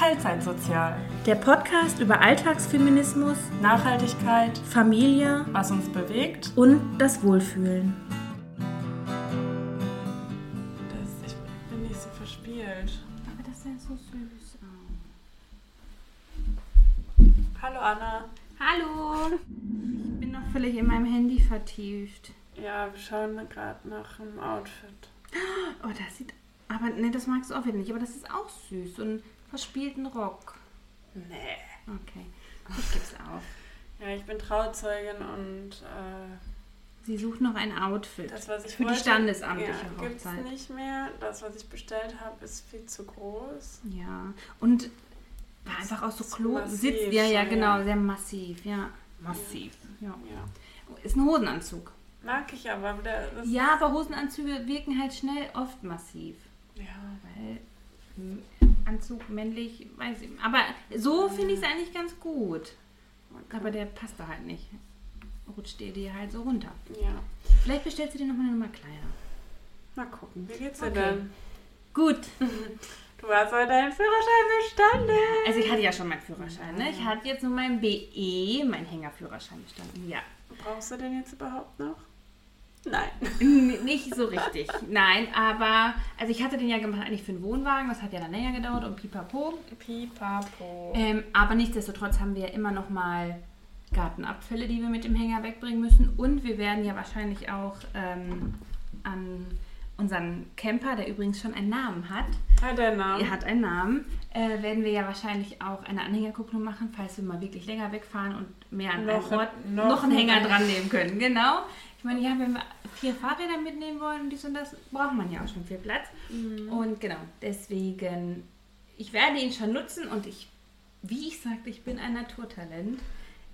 Teilzeitsozial. Der Podcast über Alltagsfeminismus, Nachhaltigkeit, Familie was uns bewegt. und das Wohlfühlen. Das, ich bin nicht so verspielt. Aber das ist ja so süß. Hallo Anna. Hallo! Ich bin noch völlig in meinem Handy vertieft. Ja, wir schauen gerade nach einem Outfit. Oh, das sieht. Aber ne, das magst du auch wieder nicht. Aber das ist auch süß. So einen verspielten Rock. Nee. Okay. Ich geb's auf. Ja, ich bin Trauzeugin und äh, Sie sucht noch ein Outfit. das, was ich Für die wollte, standesamtliche ja, gibt's Hochzeit. nicht mehr. Das, was ich bestellt habe, ist viel zu groß. Ja. Und war einfach auch so Klo. Sitzt. Ja, ja, genau. ja. Sehr massiv. Ja. Massiv. Ja. Ja. Ist ein Hosenanzug. Mag ich aber. Ja, aber Hosenanzüge wirken halt schnell oft massiv. ja. Weil hm, Anzug männlich, weiß ich. Aber so finde ich es eigentlich ganz gut. Aber der passt da halt nicht. Rutscht dir die halt so runter. ja. Vielleicht bestellst du dir nochmal eine Nummer kleiner. Mal gucken. Wie geht's dir Okay. denn? Gut. Du hast heute deinen Führerschein bestanden. Also ich hatte ja schon meinen Führerschein. Ne? Ich hatte jetzt nur meinen BE, meinen Hängerführerschein bestanden. Ja. Brauchst du den jetzt überhaupt noch? Nein. N- Nicht so richtig. Nein, aber also ich hatte den ja gemacht eigentlich für einen Wohnwagen. Das hat ja dann länger gedauert und pipapo. Pipapo. Ähm, aber nichtsdestotrotz haben wir ja immer noch mal Gartenabfälle, die wir mit dem Hänger wegbringen müssen. Und wir werden ja wahrscheinlich auch ähm, an unseren Camper, der übrigens schon einen Namen hat, Hat der Name? er hat einen Namen, äh, werden wir ja wahrscheinlich auch eine Anhängerkupplung machen, falls wir mal wirklich länger wegfahren und mehr an Noch einem ein- Ort noch einen ein- Hänger dran nehmen können. Genau. Ich meine, ja, wenn wir vier Fahrräder mitnehmen wollen und dies und das, braucht man ja auch schon viel Platz. Mhm. Und genau, deswegen, ich werde ihn schon nutzen und ich, wie ich sagte, ich bin ein Naturtalent.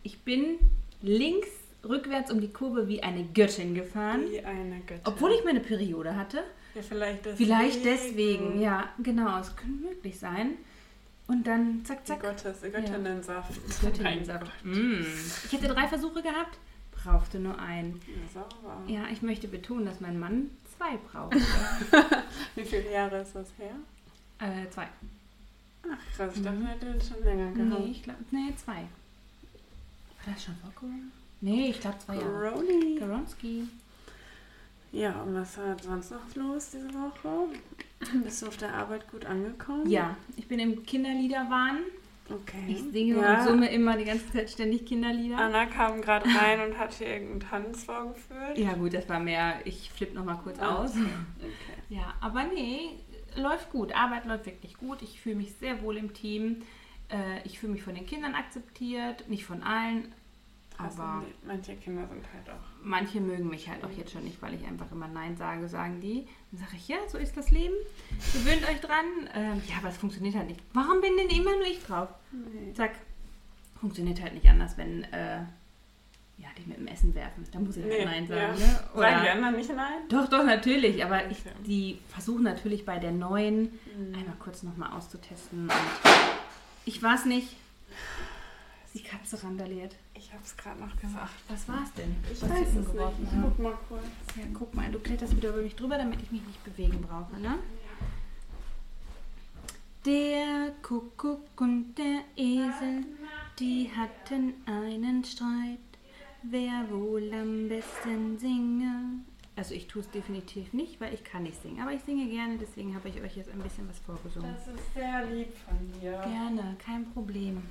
Ich bin links rückwärts um die Kurve wie eine Göttin gefahren. Wie eine Göttin. Obwohl ich meine Periode hatte. Ja, vielleicht deswegen. Vielleicht deswegen, ja, genau, es könnte möglich sein. Und dann zack, Die zack. Gottes, Göttinnensaft. Göttinnensaft. Mm. Ich hätte drei Versuche gehabt, brauchte nur einen. Ja. Ja, ich möchte betonen, dass mein Mann zwei braucht. Wie viele Jahre ist das her? äh, zwei. Ach krass, ich dachte, er hätte schon länger gehabt. Nee, ich glaube, nee, zwei. War das schon vor Corona? Nee, ich glaube zwei Jahre. Coroni. Garonski. Ja, und was war sonst noch los diese Woche? Bist du auf der Arbeit gut angekommen? Ja, ich bin im Kinderliederwahn. Okay. Ich singe ja. und summe immer die ganze Zeit ständig Kinderlieder. Anna kam gerade rein und hat hier irgendeinen Tanz vorgeführt. Ja gut, das war mehr, ich flippe noch mal kurz Ah, aus. Okay. Ja, aber nee, läuft gut. Arbeit läuft wirklich gut. Ich fühle mich sehr wohl im Team. Äh, ich fühle mich von den Kindern akzeptiert, nicht von allen. Aber manche Kinder sind halt auch. manche mögen mich halt auch jetzt schon nicht, weil ich einfach immer Nein sage, sagen die. Dann sage ich, ja, so ist das Leben. Gewöhnt euch dran. Ähm, ja, aber es funktioniert halt nicht. Warum bin denn immer nur ich drauf? Nee. Zack. Funktioniert halt nicht anders, wenn äh, ja, die mit dem Essen werfen. Da muss ich halt Nee, Nein ja. sagen. Ne? Sagen die anderen nicht nein? Doch, doch, natürlich. Aber ich, die versuchen natürlich bei der neuen Mhm. einmal kurz nochmal auszutesten. Und ich weiß nicht. Die Katze randaliert. Ich hab's gerade noch gesagt. Was war's denn? Ich Was weiß es nicht. umgeworfen Ich guck mal kurz. Ja, guck mal, du kletterst wieder über mich drüber, damit ich mich nicht bewegen brauche, ne? Der Kuckuck und der Esel, die hatten einen Streit. Wer wohl am besten singe? Also ich tue es definitiv nicht, weil ich kann nicht singen. Aber ich singe gerne, deswegen habe ich euch jetzt ein bisschen was vorgesungen. Das ist sehr lieb von dir. Gerne, kein Problem.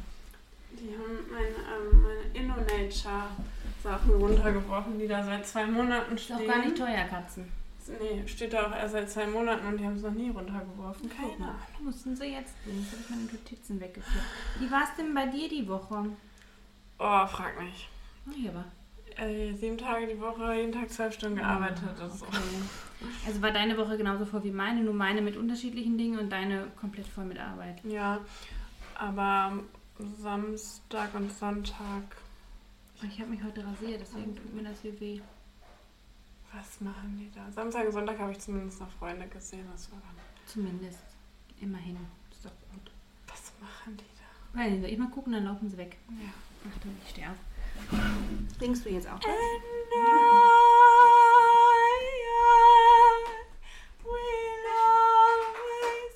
Die haben meine, ähm, meine InnoNature-Sachen runtergebrochen, die da seit zwei Monaten Ist stehen. auch gar nicht teuer, Katzen. Nee, steht da auch erst seit zwei Monaten und die haben es noch nie runtergeworfen. Keine Ahnung. mussten sie jetzt tun. Jetzt habe ich meine Notizen weggeklickt. Wie war es denn bei dir die Woche? Oh, frag mich. Oh, hier war. Äh, sieben Tage die Woche, jeden Tag zwölf Stunden gearbeitet. Ist Okay. Also war deine Woche genauso voll wie meine, nur meine mit unterschiedlichen Dingen und deine komplett voll mit Arbeit. Ja, aber Samstag und Sonntag, Ich habe mich heute rasiert, deswegen tut mir das hier weh. was machen die da? Samstag und Sonntag habe ich zumindest noch Freunde gesehen. Das war dann, Zumindest. Immerhin. Ist doch gut. was machen die da? Weil soll ich mal gucken, dann laufen sie weg. Ja. Achtung, ich stehe auf. Singst du jetzt auch? And I will always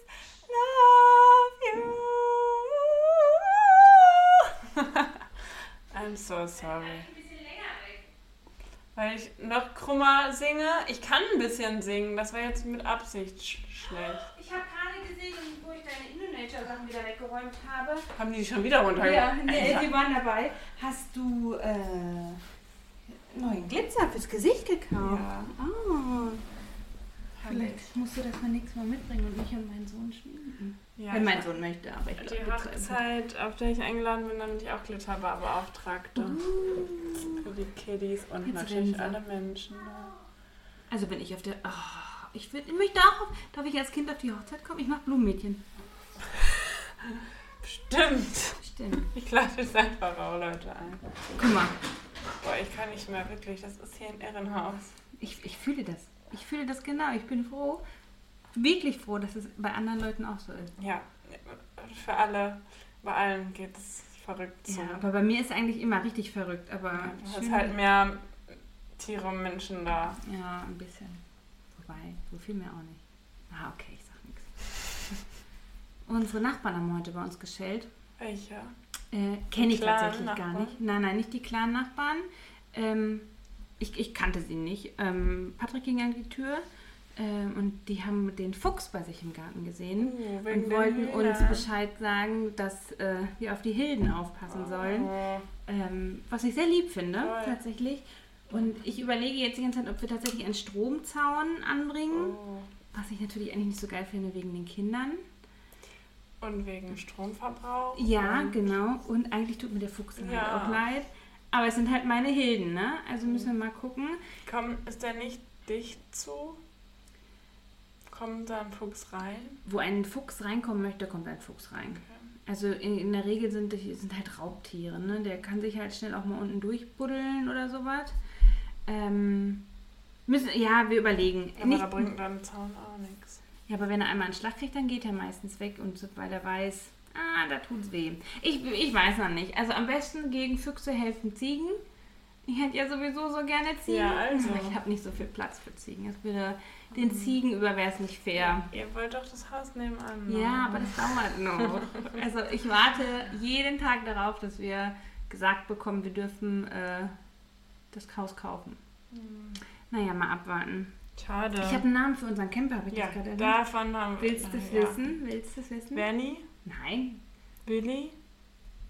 love you. Sorry. Weil ich noch krummer singe. Ich kann ein bisschen singen. Das war jetzt mit Absicht sch schlecht. Ich habe gerade gesehen, wo ich deine Indonature-Sachen wieder weggeräumt habe. Haben die schon wieder runtergebracht? Ja, nee, die waren dabei. Hast du äh, neuen Glitzer fürs Gesicht gekauft? Ja. Ah. Vielleicht musst du das mal nächstes Mal mitbringen und mich und meinen Sohn schminken. Ja, Wenn mein Sohn möchte, aber ich Die glaube, Hochzeit, auf der ich eingeladen bin, damit ich auch Glitterbar beauftragte. Für die Kiddies und Jetzt natürlich alle Menschen. Also wenn ich auf der... ah, ich, will, ich möchte auch... Darf ich als Kind auf die Hochzeit kommen? Ich mache Blumenmädchen. Stimmt. Stimmt. Ich lade jetzt einfach auch Leute ein. Guck mal, Boah, ich kann nicht mehr, wirklich. Das ist hier ein Irrenhaus. ich, ich fühle das. Ich fühle das genau. Ich bin froh, wirklich froh, dass es bei anderen Leuten auch so ist. Ja, für alle, bei allen geht es verrückt zu. Ja, aber bei mir ist eigentlich immer richtig verrückt. Aber Ja, du hast halt mehr Tiere und Menschen da. Ja, ein bisschen. Wobei, so viel mehr auch nicht. Ah, okay, ich sag nichts. Unsere Nachbarn haben heute bei uns geschellt. Welche? Äh, Kenne ich tatsächlich gar Nachbarn? nicht. Nein, nein, nicht die kleinen Nachbarn. Ähm, ich, ich kannte sie nicht. Ähm, Patrick ging an die Tür ähm, und die haben den Fuchs bei sich im Garten gesehen Uh, und wollten uns Bescheid sagen, dass äh, wir auf die Hilden aufpassen sollen. Oh, Ähm, was ich sehr lieb finde, Toll. tatsächlich. Und ich überlege jetzt die ganze Zeit, ob wir tatsächlich einen Stromzaun anbringen. oh. Was ich natürlich eigentlich nicht so geil finde wegen den Kindern. Und wegen Stromverbrauch? Ja, genau. Und eigentlich tut mir der Fuchs dann Ja. halt auch leid. Aber es sind halt meine Hilden, ne? Also müssen wir mal gucken. Komm, ist der nicht dicht zu? Kommt da ein Fuchs rein? Wo ein Fuchs reinkommen möchte, kommt ein Fuchs rein. Also in, in der Regel sind, sind halt Raubtiere, ne? Der kann sich halt schnell auch mal unten durchbuddeln oder sowas. Ähm, müssen, ja, wir überlegen. Aber Nicht- da bringt dann Zaun auch nichts. Ja, aber wenn er einmal einen Schlag kriegt, dann geht er meistens weg und weil er weiß, ah, da tut's weh. Ich, ich weiß noch nicht. Also am besten gegen Füchse helfen Ziegen. Ich hätte ja sowieso so gerne Ziegen. Ja, also. Aber ich habe nicht so viel Platz für Ziegen. Das würde den Ziegen über wäre es nicht fair. Ihr wollt doch das Haus nebenan. ne? Ja, aber das dauert noch. Also ich warte jeden Tag darauf, dass wir gesagt bekommen, wir dürfen äh, das Haus kaufen. Hm. Naja, mal abwarten. Schade. Ich habe einen Namen für unseren Camper, habe ich ja, das gerade erwähnt. davon haben Willst du es ja. wissen? Willst du es wissen? Bernie? Nein. Willi?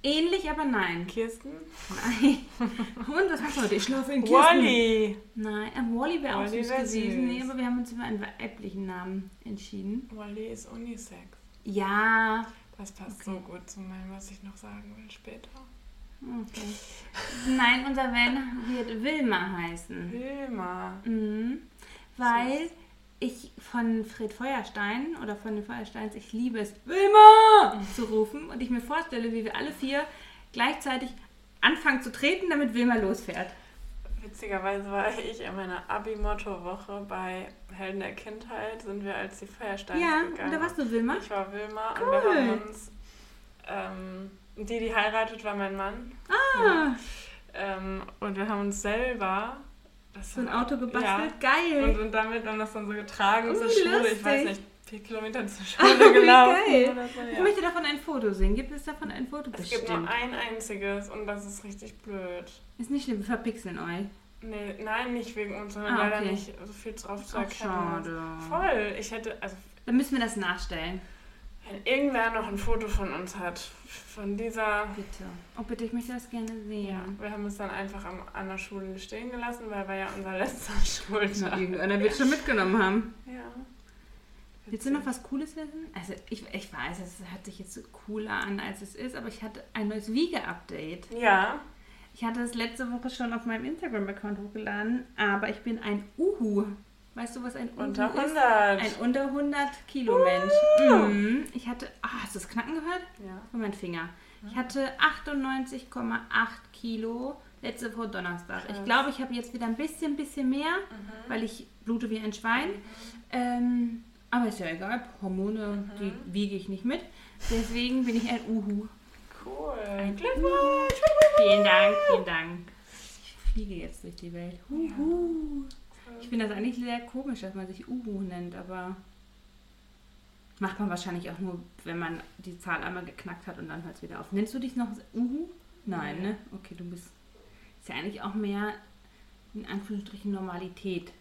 Ähnlich, aber nein. Kirsten? Nein. Und was machst du heute? Ich schlafe in Kirsten. Wally! Nein, äh, Wally wäre auch Wally süß gewesen. Nee, aber wir haben uns für einen weiblichen Namen entschieden. Wally ist Unisex. Ja. Das passt Okay. so gut zu meinem, was ich noch sagen will später. Okay. Nein, unser Van wird Wilma heißen. Wilma. Mhm. Weil ich von Fred Feuerstein oder von den Feuersteins, ich liebe es, Wilma zu rufen und ich mir vorstelle, wie wir alle vier gleichzeitig anfangen zu treten, damit Wilma losfährt. Witzigerweise war ich in meiner Abi-Motto-Woche bei Helden der Kindheit, sind wir als die Feuersteine Ja, gegangen. und da warst du Wilma. Ich war Wilma Cool. und wir haben uns, ähm, die, die heiratet, war mein Mann. Ah, Ähm, und wir haben uns selber das so ein Auto gebastelt, Ja, und, geil. und damit haben das dann so getragen Oh, zur Schule. Ich weiß lustig. nicht, vier Kilometer zur Schule wie gelaufen. geil. Oder so, Ich ja. möchte davon ein Foto sehen. Gibt es davon ein Foto? Es gibt nur ein einziges und das ist richtig blöd. Ist nicht schlimm, wir verpixeln euch. Nee, nein, nicht wegen uns, sondern Ah, leider okay. nicht so viel drauf zu erkennen. schade. Voll. Ich hätte, also Dann müssen wir das nachstellen. Wenn irgendwer noch ein Foto von uns hat, von dieser. Bitte. Oh bitte, ich möchte das gerne sehen. Ja, wir haben es dann einfach am, an der Schule stehen gelassen, weil war ja unser letzter Schultag. Irgendeiner wird schon mitgenommen haben. Ja. Willst du noch was Cooles wissen? Also ich, ich weiß, es hat sich jetzt cooler an, als es ist, aber ich hatte ein neues Wiege-Update. Ja, Ich hatte es letzte Woche schon auf meinem Instagram-Account hochgeladen, aber ich bin ein Uhu. Weißt du, was ein unter ist? 100. Ein unter 100 Kilo Mensch. Mhm. Ich hatte, ah, hast du das Knacken gehört? ja. Von meinem Finger. Ich hatte 98,8 Kilo letzte Woche Donnerstag. Ich Krass. glaube, ich habe jetzt wieder ein bisschen, bisschen mehr, weil ich blute wie ein Schwein. Ähm, aber ist ja egal, Hormone, die wiege ich nicht mit. Deswegen bin ich ein Uhu. Cool. Ein Glückwunsch. Vielen Dank, vielen Dank. Ich fliege jetzt durch die Welt. Uhu. Ich finde das eigentlich sehr komisch, dass man sich Uhu nennt, aber macht man wahrscheinlich auch nur, wenn man die Zahl einmal geknackt hat und dann hört es wieder auf. Nennst du dich noch Uhu? Nein, Nee. ne? Okay, du bist ist ja eigentlich auch mehr in Anführungsstrichen Normalität.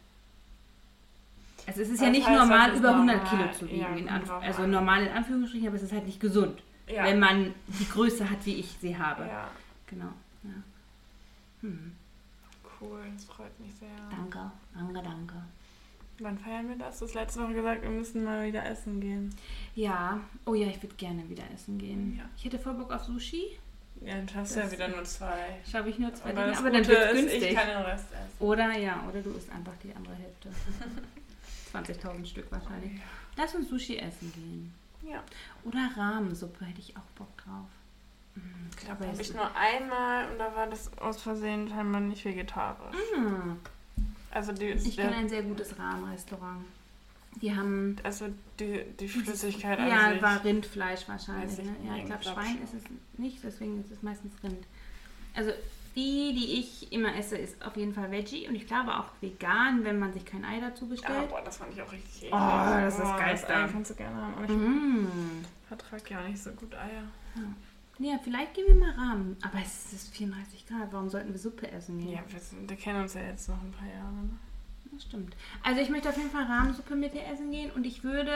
Also es ist ja nicht heißt, normal, über 100 normal? Kilo zu wiegen. Ja, also normal in Anführungsstrichen, aber es ist halt nicht gesund, Ja. wenn man die Größe hat, wie ich sie habe. ja, Genau. Ja. Hm. Cool, das freut mich sehr. Danke, danke, danke. Wann feiern wir das? Du hast letzte Woche gesagt, wir müssen mal wieder essen gehen. Ja, oh ja, ich würde gerne wieder essen gehen. Ja. Ich hätte voll Bock auf Sushi. Ja, dann schaffst du ja Das- wieder nur zwei. Schaffe ich nur zwei Aber, Dinge, das aber dann wird günstig. ich kann den Rest essen. Oder ja, oder du isst einfach die andere Hälfte. 20.000 Stück wahrscheinlich. Lass uns Sushi essen gehen. Ja, Oder Rahmensuppe hätte ich auch Bock drauf. Ich glaube, habe ich nur einmal und da war das aus Versehen scheinbar nicht vegetarisch. Mm, Also die, Ich kenne ein sehr gutes Rahmenrestaurant. Die haben. also die, die Flüssigkeit Ja, an sich. war Rindfleisch wahrscheinlich. Ich Ne? Ja, ich glaube, glaub Schwein schon. ist es nicht, deswegen ist es meistens Rind. Also die, die ich immer esse, ist auf jeden Fall Veggie und ich glaube auch vegan, wenn man sich kein Ei dazu Ah, bestellt. boah, das fand ich auch richtig eklig. Oh, das ist das das Geilste. Ei kannst du gerne haben. Aber ich Mm. vertrage ja nicht so gut Eier. Ja, vielleicht gehen wir mal Rahmen. Aber es ist 34 Grad. Warum sollten wir Suppe essen gehen? Ja, wir, wir kennen uns ja jetzt noch ein paar Jahre. Ne? Das stimmt. Also ich möchte auf jeden Fall Rahmensuppe mit dir essen gehen und ich würde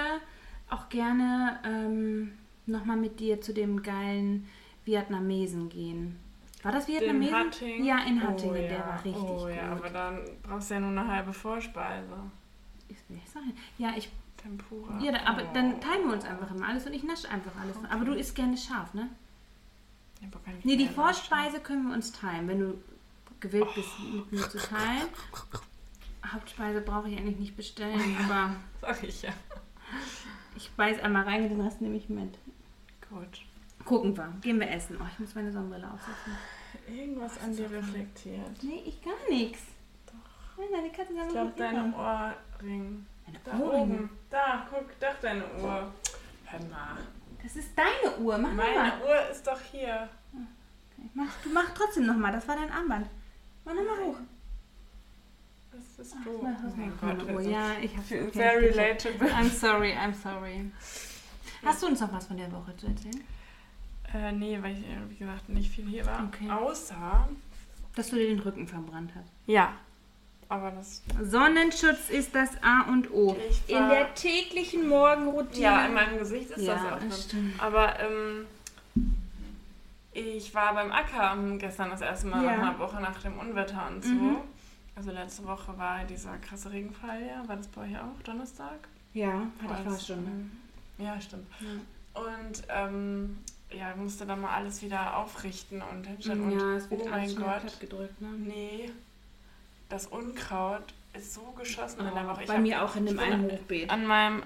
auch gerne ähm, nochmal mit dir zu dem geilen Vietnamesen gehen. War das Vietnamesen? Hattingen? Ja, in Hattingen, Oh, der ja. war richtig Oh ja, gut. aber dann brauchst du ja nur eine halbe Vorspeise. Ist mir nicht sagen. Ja, ich, Tempura. ja, aber Oh. dann teilen wir uns einfach immer alles und ich nasche einfach alles. Aber du isst gerne scharf, ne? Ja, aber kann ich Nee, die Vorspeise können wir uns teilen, wenn du gewillt bist, mit mir zu teilen. Hauptspeise brauche ich eigentlich nicht bestellen, aber Sag ich ja. ich beiß einmal rein den Rest nehme ich mit. Gut. Gucken wir. Gehen wir essen. Oh, ich muss meine Sonnenbrille aufsetzen. Irgendwas an dir reflektiert. Nee, ich gar nichts. Doch. Nein, deine Katze Ich glaube, deine Ohrring. Da Meine Ohrringe. oben. Da, guck, doch deine Uhr. Hör mal. Das ist deine Uhr. Mach Meine nochmal. Uhr ist doch hier. Mach, du mach trotzdem nochmal. Das war dein Armband. Mach nochmal hoch. Das ist ist Oh mein meine Gott, Uhr. also Ja, ich habe viel- Sehr relatable. I'm sorry, I'm sorry. Hast du uns noch was von der Woche zu erzählen? Äh, nee, weil ich, äh, wie gesagt, nicht viel hier war. Okay. Außer. Dass du dir den Rücken verbrannt hast. Ja. Aber das. Sonnenschutz ist das A und O. In der täglichen Morgenroutine. Ja, in meinem Gesicht ist Ja, das auch das stimmt. Aber ähm, ich war beim Acker gestern das erste Mal Ja. nach einer Woche nach dem Unwetter und so. Mhm. Also letzte Woche war dieser krasse Regenfall ja. War das bei euch auch Donnerstag? Ja, hatte ich schon. ähm, Ja, stimmt. Ja. Und ähm, ja, musste dann mal alles wieder aufrichten und hinstellen. und Ja, es wird oh mein Gott, gedrückt. Ne? nee, das Unkraut ist so geschossen in der Woche. Ich bei hab- mir auch in dem einen Hochbeet. an meinem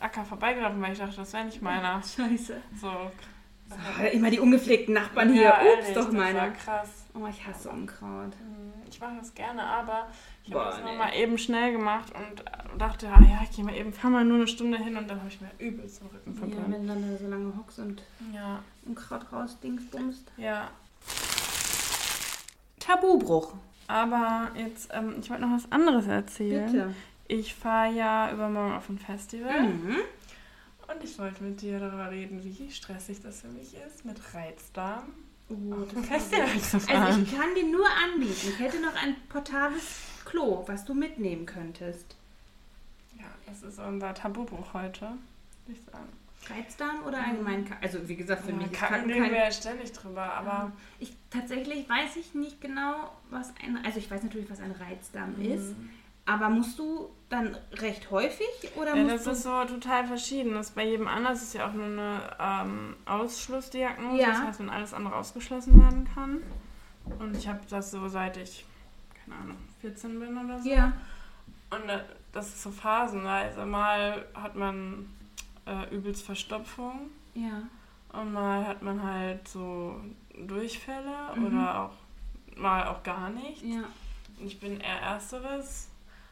Acker vorbeigelaufen, weil ich dachte, das wäre nicht meiner. Scheiße. So, Ah, Immer die ungepflegten Nachbarn hier. Ja, Ups, ehrlich, doch Das war meine. krass. Oh, ich hasse Unkraut. Hm, Ich mache das gerne, aber ich habe das nee. nochmal eben schnell gemacht und dachte, ah, ja, ich gehe mal eben, fahr mal nur eine Stunde hin und dann habe ich mir übelst den Rücken Ja, verbrannt. wenn du dann da so lange hockst und Ja, Unkraut raus dingsbumst. ja. Tabubruch. Aber jetzt, ähm, ich wollte noch was anderes erzählen. Bitte. Ich fahre ja übermorgen auf ein Festival Mhm. und ich wollte mit dir darüber reden, wie stressig das für mich ist, mit Reizdarm Oh, das Festival zu fahren. Also ich kann dir nur anbieten. Ich hätte noch ein portables Klo, was du mitnehmen könntest. ja, das ist unser Tabubruch heute, würde ich sagen. Reizdarm oder allgemein? Ka- Also wie gesagt, für Ja, mich kacken Kacken reden kein... wir ja ständig drüber, aber Ich, tatsächlich weiß ich nicht genau, was ein... Also ich weiß natürlich, was ein Reizdarm Mhm. ist. Aber musst du dann recht häufig oder Ja, musst das ist so total verschieden. Das bei jedem anders ist ja auch nur eine ähm, Ausschlussdiagnose. Ja. Das heißt, wenn alles andere ausgeschlossen werden kann. Und ich habe das so seit ich, keine Ahnung, 14 bin oder so. ja. Und äh, das ist so phasenweise. Mal hat man äh, übelst Verstopfung Ja. und mal hat man halt so Durchfälle Mhm. oder auch mal auch gar nicht. Ja. Ich bin eher ersteres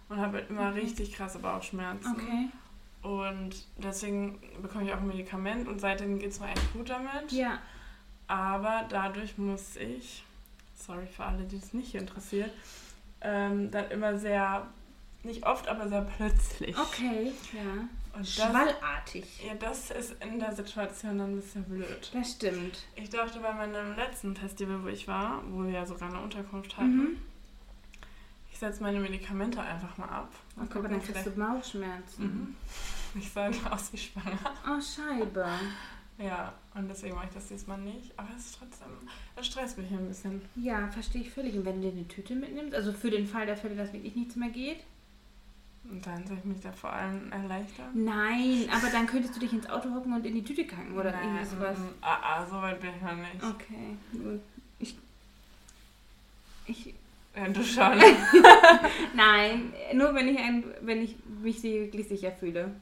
und habe halt immer Okay. richtig krasse Bauchschmerzen. Okay. Und deswegen bekomme ich auch ein Medikament und seitdem geht es mir echt gut damit. Ja. Aber dadurch muss ich, sorry für alle, die es nicht interessiert, ähm, dann immer sehr nicht oft, aber sehr plötzlich. Okay, ja. Und das, Schwallartig. ja, das ist in der Situation dann ein bisschen blöd. Das stimmt. Ich dachte bei meinem letzten Festival, wo ich war, wo wir ja sogar eine Unterkunft hatten, Mhm. ich setze meine Medikamente einfach mal ab. Mal Okay, aber gucken, dann kriegst du Bauchschmerzen. Mhm. Ich sah aus wie schwanger. Oh, Scheibe. Ja, und deswegen mache ich das diesmal nicht. Aber es ist trotzdem, es stresst mich ein bisschen. Ja, verstehe ich völlig. Und wenn du dir eine Tüte mitnimmst, also für den Fall der Fälle, dass wirklich nichts mehr geht? Und dann soll ich mich da vor allem erleichtern. Nein, aber dann könntest du dich ins Auto hocken und in die Tüte kacken oder Nein, irgendwie sowas. Ah, ah, so weit bin ich noch nicht. Okay, gut. Ich. Ich. Ja, du schon. Nein, nur wenn ich, ein, wenn ich mich wirklich sicher fühle.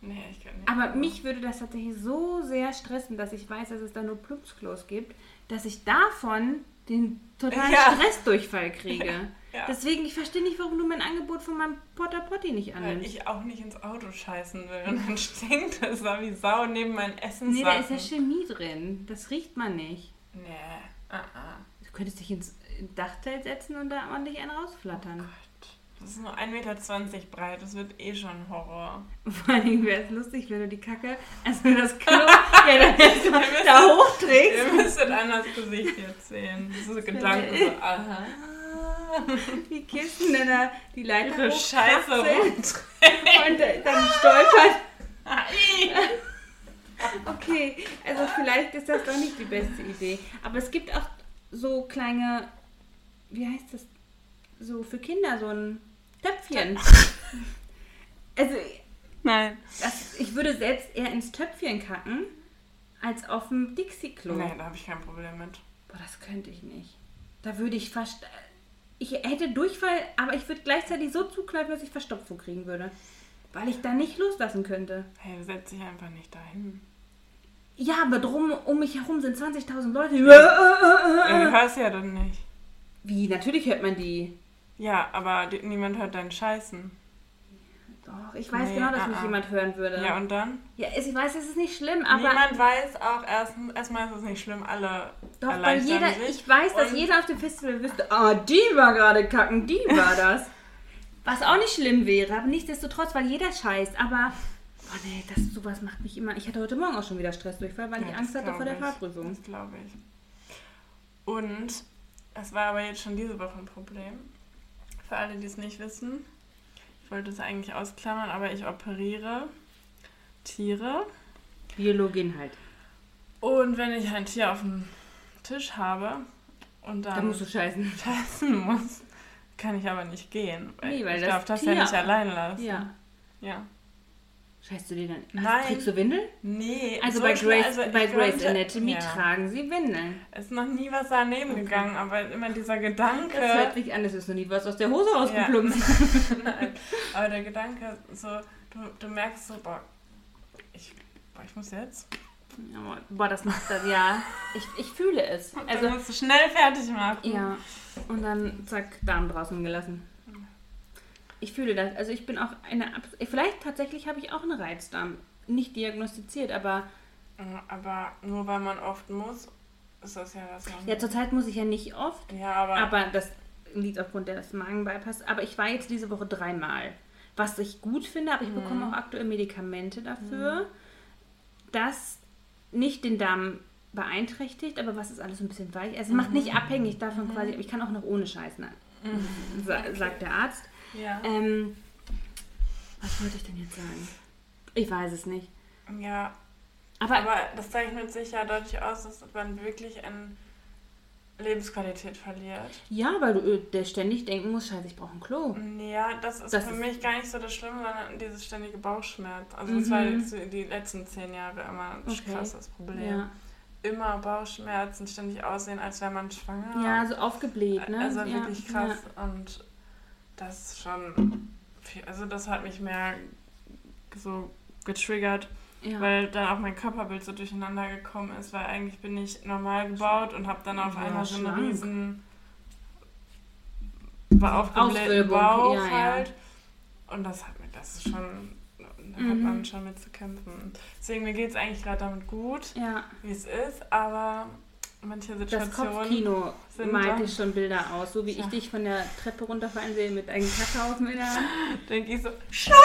nee, ich kann nicht. Aber mich würde das tatsächlich so sehr stressen, dass ich weiß, dass es da nur Plumpsklos gibt, dass ich davon den totalen Ja. Stressdurchfall kriege. Ja. Deswegen, ich verstehe nicht, warum du mein Angebot von meinem Potter Potti nicht Weil annimmst. ich auch nicht ins Auto scheißen will. Und dann stinkt es da wie Sau neben meinen Essen. Nee, da ist ja Chemie drin. Das riecht man nicht. Nee, ah, ah. Du könntest dich ins Dachzelt setzen und da ordentlich einen rausflattern. Gott. Das ist nur 1,20 Meter breit. Das wird eh schon Horror. Vor allem wäre es lustig, wenn du die Kacke, also das Klo ja, dann erstmal da hochträgst. Ihr müsstet an das Gesicht jetzt sehen. Das ist so Gedanken so, aha. Die Kisten dann da, die Leiter Ihre Scheiße und dann stolpert. Okay, also vielleicht ist das doch nicht die beste Idee. Aber es gibt auch so kleine, wie heißt das, so für Kinder, so ein Töpfchen. Also Nein. das, ich würde selbst eher ins Töpfchen kacken, als auf dem Dixie-Klo. Nee, da habe ich kein Problem mit. Boah, das könnte ich nicht. Da würde ich fast. Ich hätte Durchfall, aber ich würde gleichzeitig so zukneifen, dass ich Verstopfung kriegen würde. Weil ich da nicht loslassen könnte. Hey, setz dich einfach nicht dahin. Ja, aber drum um mich herum sind 20.000 Leute. Ja, du hörst ja dann nicht. Wie? Natürlich hört man die. Ja, aber die, niemand hört deinen Scheißen. Doch, ich weiß Nee, genau, dass ah, mich ah. jemand hören würde. Ja, und dann? Ja, ich weiß, es ist nicht schlimm, aber Niemand weiß auch, erstens, erstmal ist es nicht schlimm, alle doch, weil jeder, sich. ich weiß, dass Und- jeder auf dem Festival wüsste, ah, die war gerade kacken, die war das. Was auch nicht schlimm wäre, aber nichtsdestotrotz, weil jeder scheißt. Aber, oh nee, das, sowas macht mich immer. Ich hatte heute Morgen auch schon wieder Stressdurchfall, weil Ja, ich Angst hatte vor der ich. Fahrprüfung. Das glaube ich. Und es war aber jetzt schon diese Woche ein Problem. Für alle, die es nicht wissen. Ich wollte es eigentlich ausklammern, aber ich operiere Tiere. Biologin halt. Und wenn ich ein Tier auf dem Tisch habe und Da dann musst du scheißen. scheißen muss, kann ich aber nicht gehen. Weil Nee, weil ich das darf das Tier- ja nicht allein lassen. Ja. Ja. Scheißt du dir dann? Nein. Kriegst du Windel? Nee. Also so bei Grace, also bei Grace Anatomy ja. tragen sie Windeln. Ist noch nie was daneben Okay. gegangen, aber immer dieser Gedanke. Das hört sich an, es ist noch nie was aus der Hose rausgeplumpst. Nein, aber der Gedanke, so, du, du merkst so, boah, ich, boah, ich muss jetzt. Ja, Boah, das macht das, ja. Ich, ich fühle es. Also, Also, musst du schnell fertig machen. ja. Und dann, zack, Darm draußen gelassen. Ich fühle das. Also ich bin auch eine... Vielleicht tatsächlich habe ich auch einen Reizdarm. Nicht diagnostiziert, aber... Aber nur weil man oft muss, ist das ja das Ja, zurzeit muss ich ja nicht oft. ja, aber, Aber das liegt aufgrund des Magenbypass. Aber ich war jetzt diese Woche dreimal. Was ich gut finde, aber ich bekomme Mhm. auch aktuell Medikamente dafür, das nicht den Darm beeinträchtigt, aber was ist alles so ein bisschen weich. Also es macht nicht abhängig davon quasi, aber ich kann auch noch ohne scheißen, Mhm. sa sagt der Arzt. Ja. Ähm, was wollte ich denn jetzt sagen? Ich weiß es nicht. ja, Aber, aber das zeichnet sich ja dadurch aus, dass man wirklich an Lebensqualität verliert. ja, weil du äh, der ständig denken musst, scheiße, ich brauche ein Klo. Ja, das ist Das für ist- mich gar nicht so das Schlimme, sondern dieses ständige Bauchschmerz. Also Mhm. das war jetzt die letzten zehn Jahre immer ein Okay. krasses Problem. Ja, Immer Bauchschmerzen, ständig aussehen, als wäre man schwanger. ja so aufgebläht, ne? Also ja, wirklich krass. Und das ist schon viel, also das hat mich mehr so getriggert, Ja, weil dann auch mein Körperbild so durcheinander gekommen ist, weil eigentlich bin ich normal gebaut und habe dann auf Ja, einmal so einen riesen aufgeblähten Bauch ja, halt. Und das hat mir, das ist schon, da hat Mhm. man schon mit zu kämpfen. Deswegen, mir geht es eigentlich gerade damit gut, wie es ist, aber manche Das Situationen. Kopfkino sind malt dann- dir schon Bilder aus, so wie ich Ja. dich von der Treppe runterfallen sehe mit einem Kackhaufen in der Hand. denke ich so, Scheiße,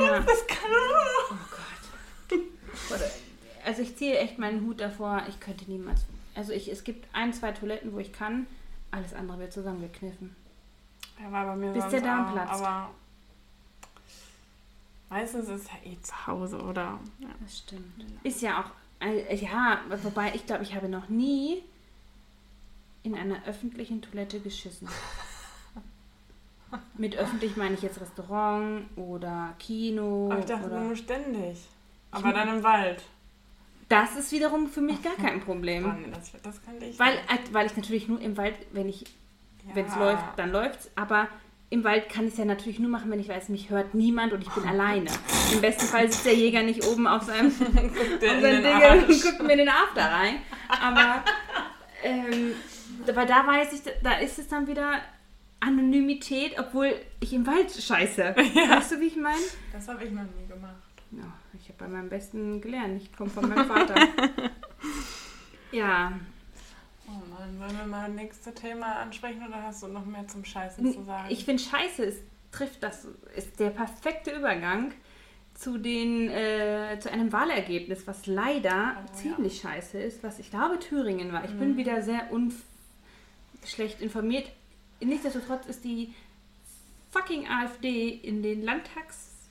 Ja. das kann. Oh Gott. Also ich ziehe echt meinen Hut davor, ich könnte niemals. Also ich, es gibt ein, zwei Toiletten, wo ich kann, alles andere wird zusammengekniffen. Er war bei mir Bis der Darm platzt. aber meistens ist er eh zu Hause, oder? Ja. Das stimmt. Ist ja auch, ja, wobei ich glaube, ich habe noch nie in einer öffentlichen Toilette geschissen. Mit öffentlich meine ich jetzt Restaurant oder Kino. Aber ich dachte oder nur ständig. Aber dann im Wald. das ist wiederum für mich gar kein Problem. Das, das kann ich Weil, nicht. äh, weil ich natürlich nur im Wald, wenn ich Ja. wenn es läuft, dann läuft's. Aber im Wald kann ich es ja natürlich nur machen, wenn ich weiß, mich hört niemand und ich bin alleine. Im besten Fall sitzt der Jäger nicht oben auf seinem Guck dir auf in sein den Ding Arsch. und guckt mir in den After rein. Aber ähm, aber da weiß ich, da ist es dann wieder Anonymität, obwohl ich im Wald scheiße. Weißt du, wie ich meine? Das habe ich noch nie gemacht. Ja, ich habe bei meinem Besten gelernt. Ich komme von meinem Vater. ja, Oh Mann, wollen wir mal das nächste Thema ansprechen oder hast du noch mehr zum Scheißen zu sagen? Ich finde scheiße, es trifft das, ist der perfekte Übergang zu, den, äh, zu einem Wahlergebnis, was leider Oh, ziemlich scheiße ist, was ich glaube Thüringen war. Ich bin wieder sehr unf schlecht informiert. Nichtsdestotrotz ist die fucking AfD in den Landtagssitz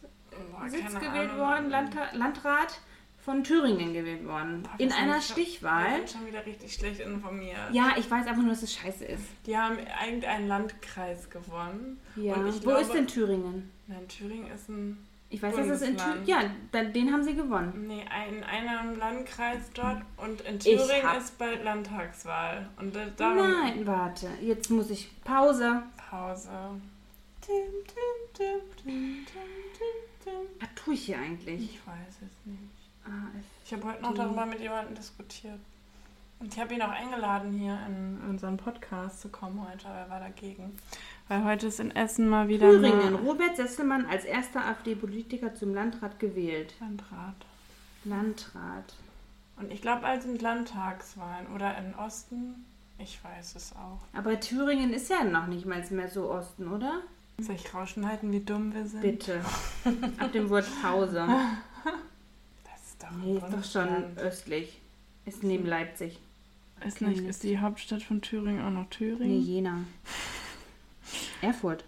Boah, gewählt Ahnung. worden, Landta Landrat von Thüringen gewählt worden. Boah, in einer schon- Stichwahl. Wir sind schon wieder richtig schlecht informiert. Ja, ich weiß einfach nur, dass es scheiße ist. Die haben irgendeinen Landkreis gewonnen. Ja. Und ich Wo glaube, ist denn Thüringen? Nein, Thüringen ist ein. Ich weiß, dass es in Bundesland. Thüringen. Ja, dann, den haben sie gewonnen. Nee, in einem Landkreis dort und in Ich Thüringen ist bald Landtagswahl. Und da- darum Nein, warte. Jetzt muss ich Pause. Pause. Tim, tim, tim, tim, tim, tim, tim. Was tue ich hier eigentlich? Ich weiß es nicht. Ich habe heute noch darüber mit jemandem diskutiert. Und ich habe ihn auch eingeladen, hier in unseren Podcast zu kommen heute, aber er war dagegen. Weil heute ist in Essen mal wieder Thüringen. Robert Sesselmann als erster AfD-Politiker zum Landrat gewählt. Landrat. Landrat. Und ich glaube, bald sind Landtagswahlen. Oder im Osten. Ich weiß es auch. Aber Thüringen ist ja noch nicht mal mehr so Osten, oder? Soll ich rausschneiden, wie dumm wir sind? Bitte. Ab dem Wort Pause. Doch, Nee, ist doch schon östlich. Ist neben Leipzig. Ist, nicht, ist die Hauptstadt von Thüringen auch noch Nee, Thüringen? Jena. Erfurt.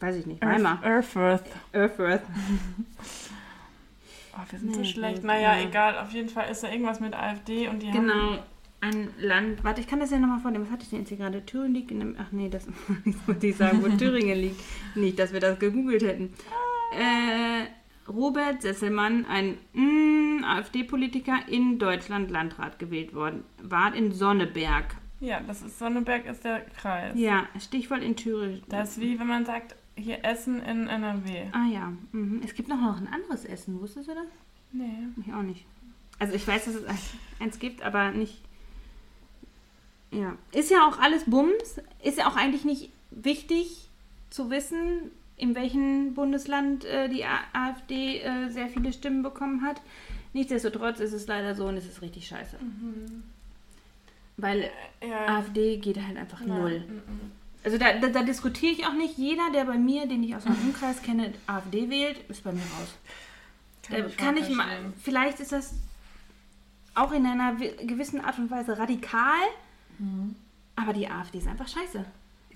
Weiß ich nicht. Weimar. Earthworth. Erfurt. Oh, wir sind so Nee, schlecht. nee, Naja, ja. egal. Auf jeden Fall ist da irgendwas mit AfD und die haben... Genau. Ein Land. Warte, ich kann das ja nochmal vornehmen. Was hatte ich denn jetzt hier gerade? Thüringen liegt in einem. Ach nee, das wollte ich sagen, wo Thüringen liegt. Nicht, dass wir das gegoogelt hätten. Äh, Robert Sesselmann, ein mm, AfD-Politiker in Deutschland Landrat gewählt worden. War in Sonneberg. Ja, das ist Sonneberg ist der Kreis. Ja, Stichwort in Thüringen. Das ist wie wenn man sagt, hier Essen in NRW. Ah ja. Mhm. Es gibt noch, noch ein anderes Essen. Wusstest du das? Nee. Ich auch nicht. Also ich weiß, dass es eins gibt, aber nicht. Ja. Ist ja auch alles Bums. Ist ja auch eigentlich nicht wichtig zu wissen, in welchem Bundesland äh, die AfD äh, sehr viele Stimmen bekommen hat. Nichtsdestotrotz ist es leider so und es ist richtig scheiße. Weil Ja. AfD geht halt einfach Nein, null. mm, mm. Also da, da, da diskutiere ich auch nicht. Jeder, der bei mir, den ich aus meinem Umkreis kenne, AfD wählt, ist bei mir raus. Kann Da ich kann mal ich mal, vielleicht ist das auch in einer wi- gewissen Art und Weise radikal, aber die AfD ist einfach scheiße.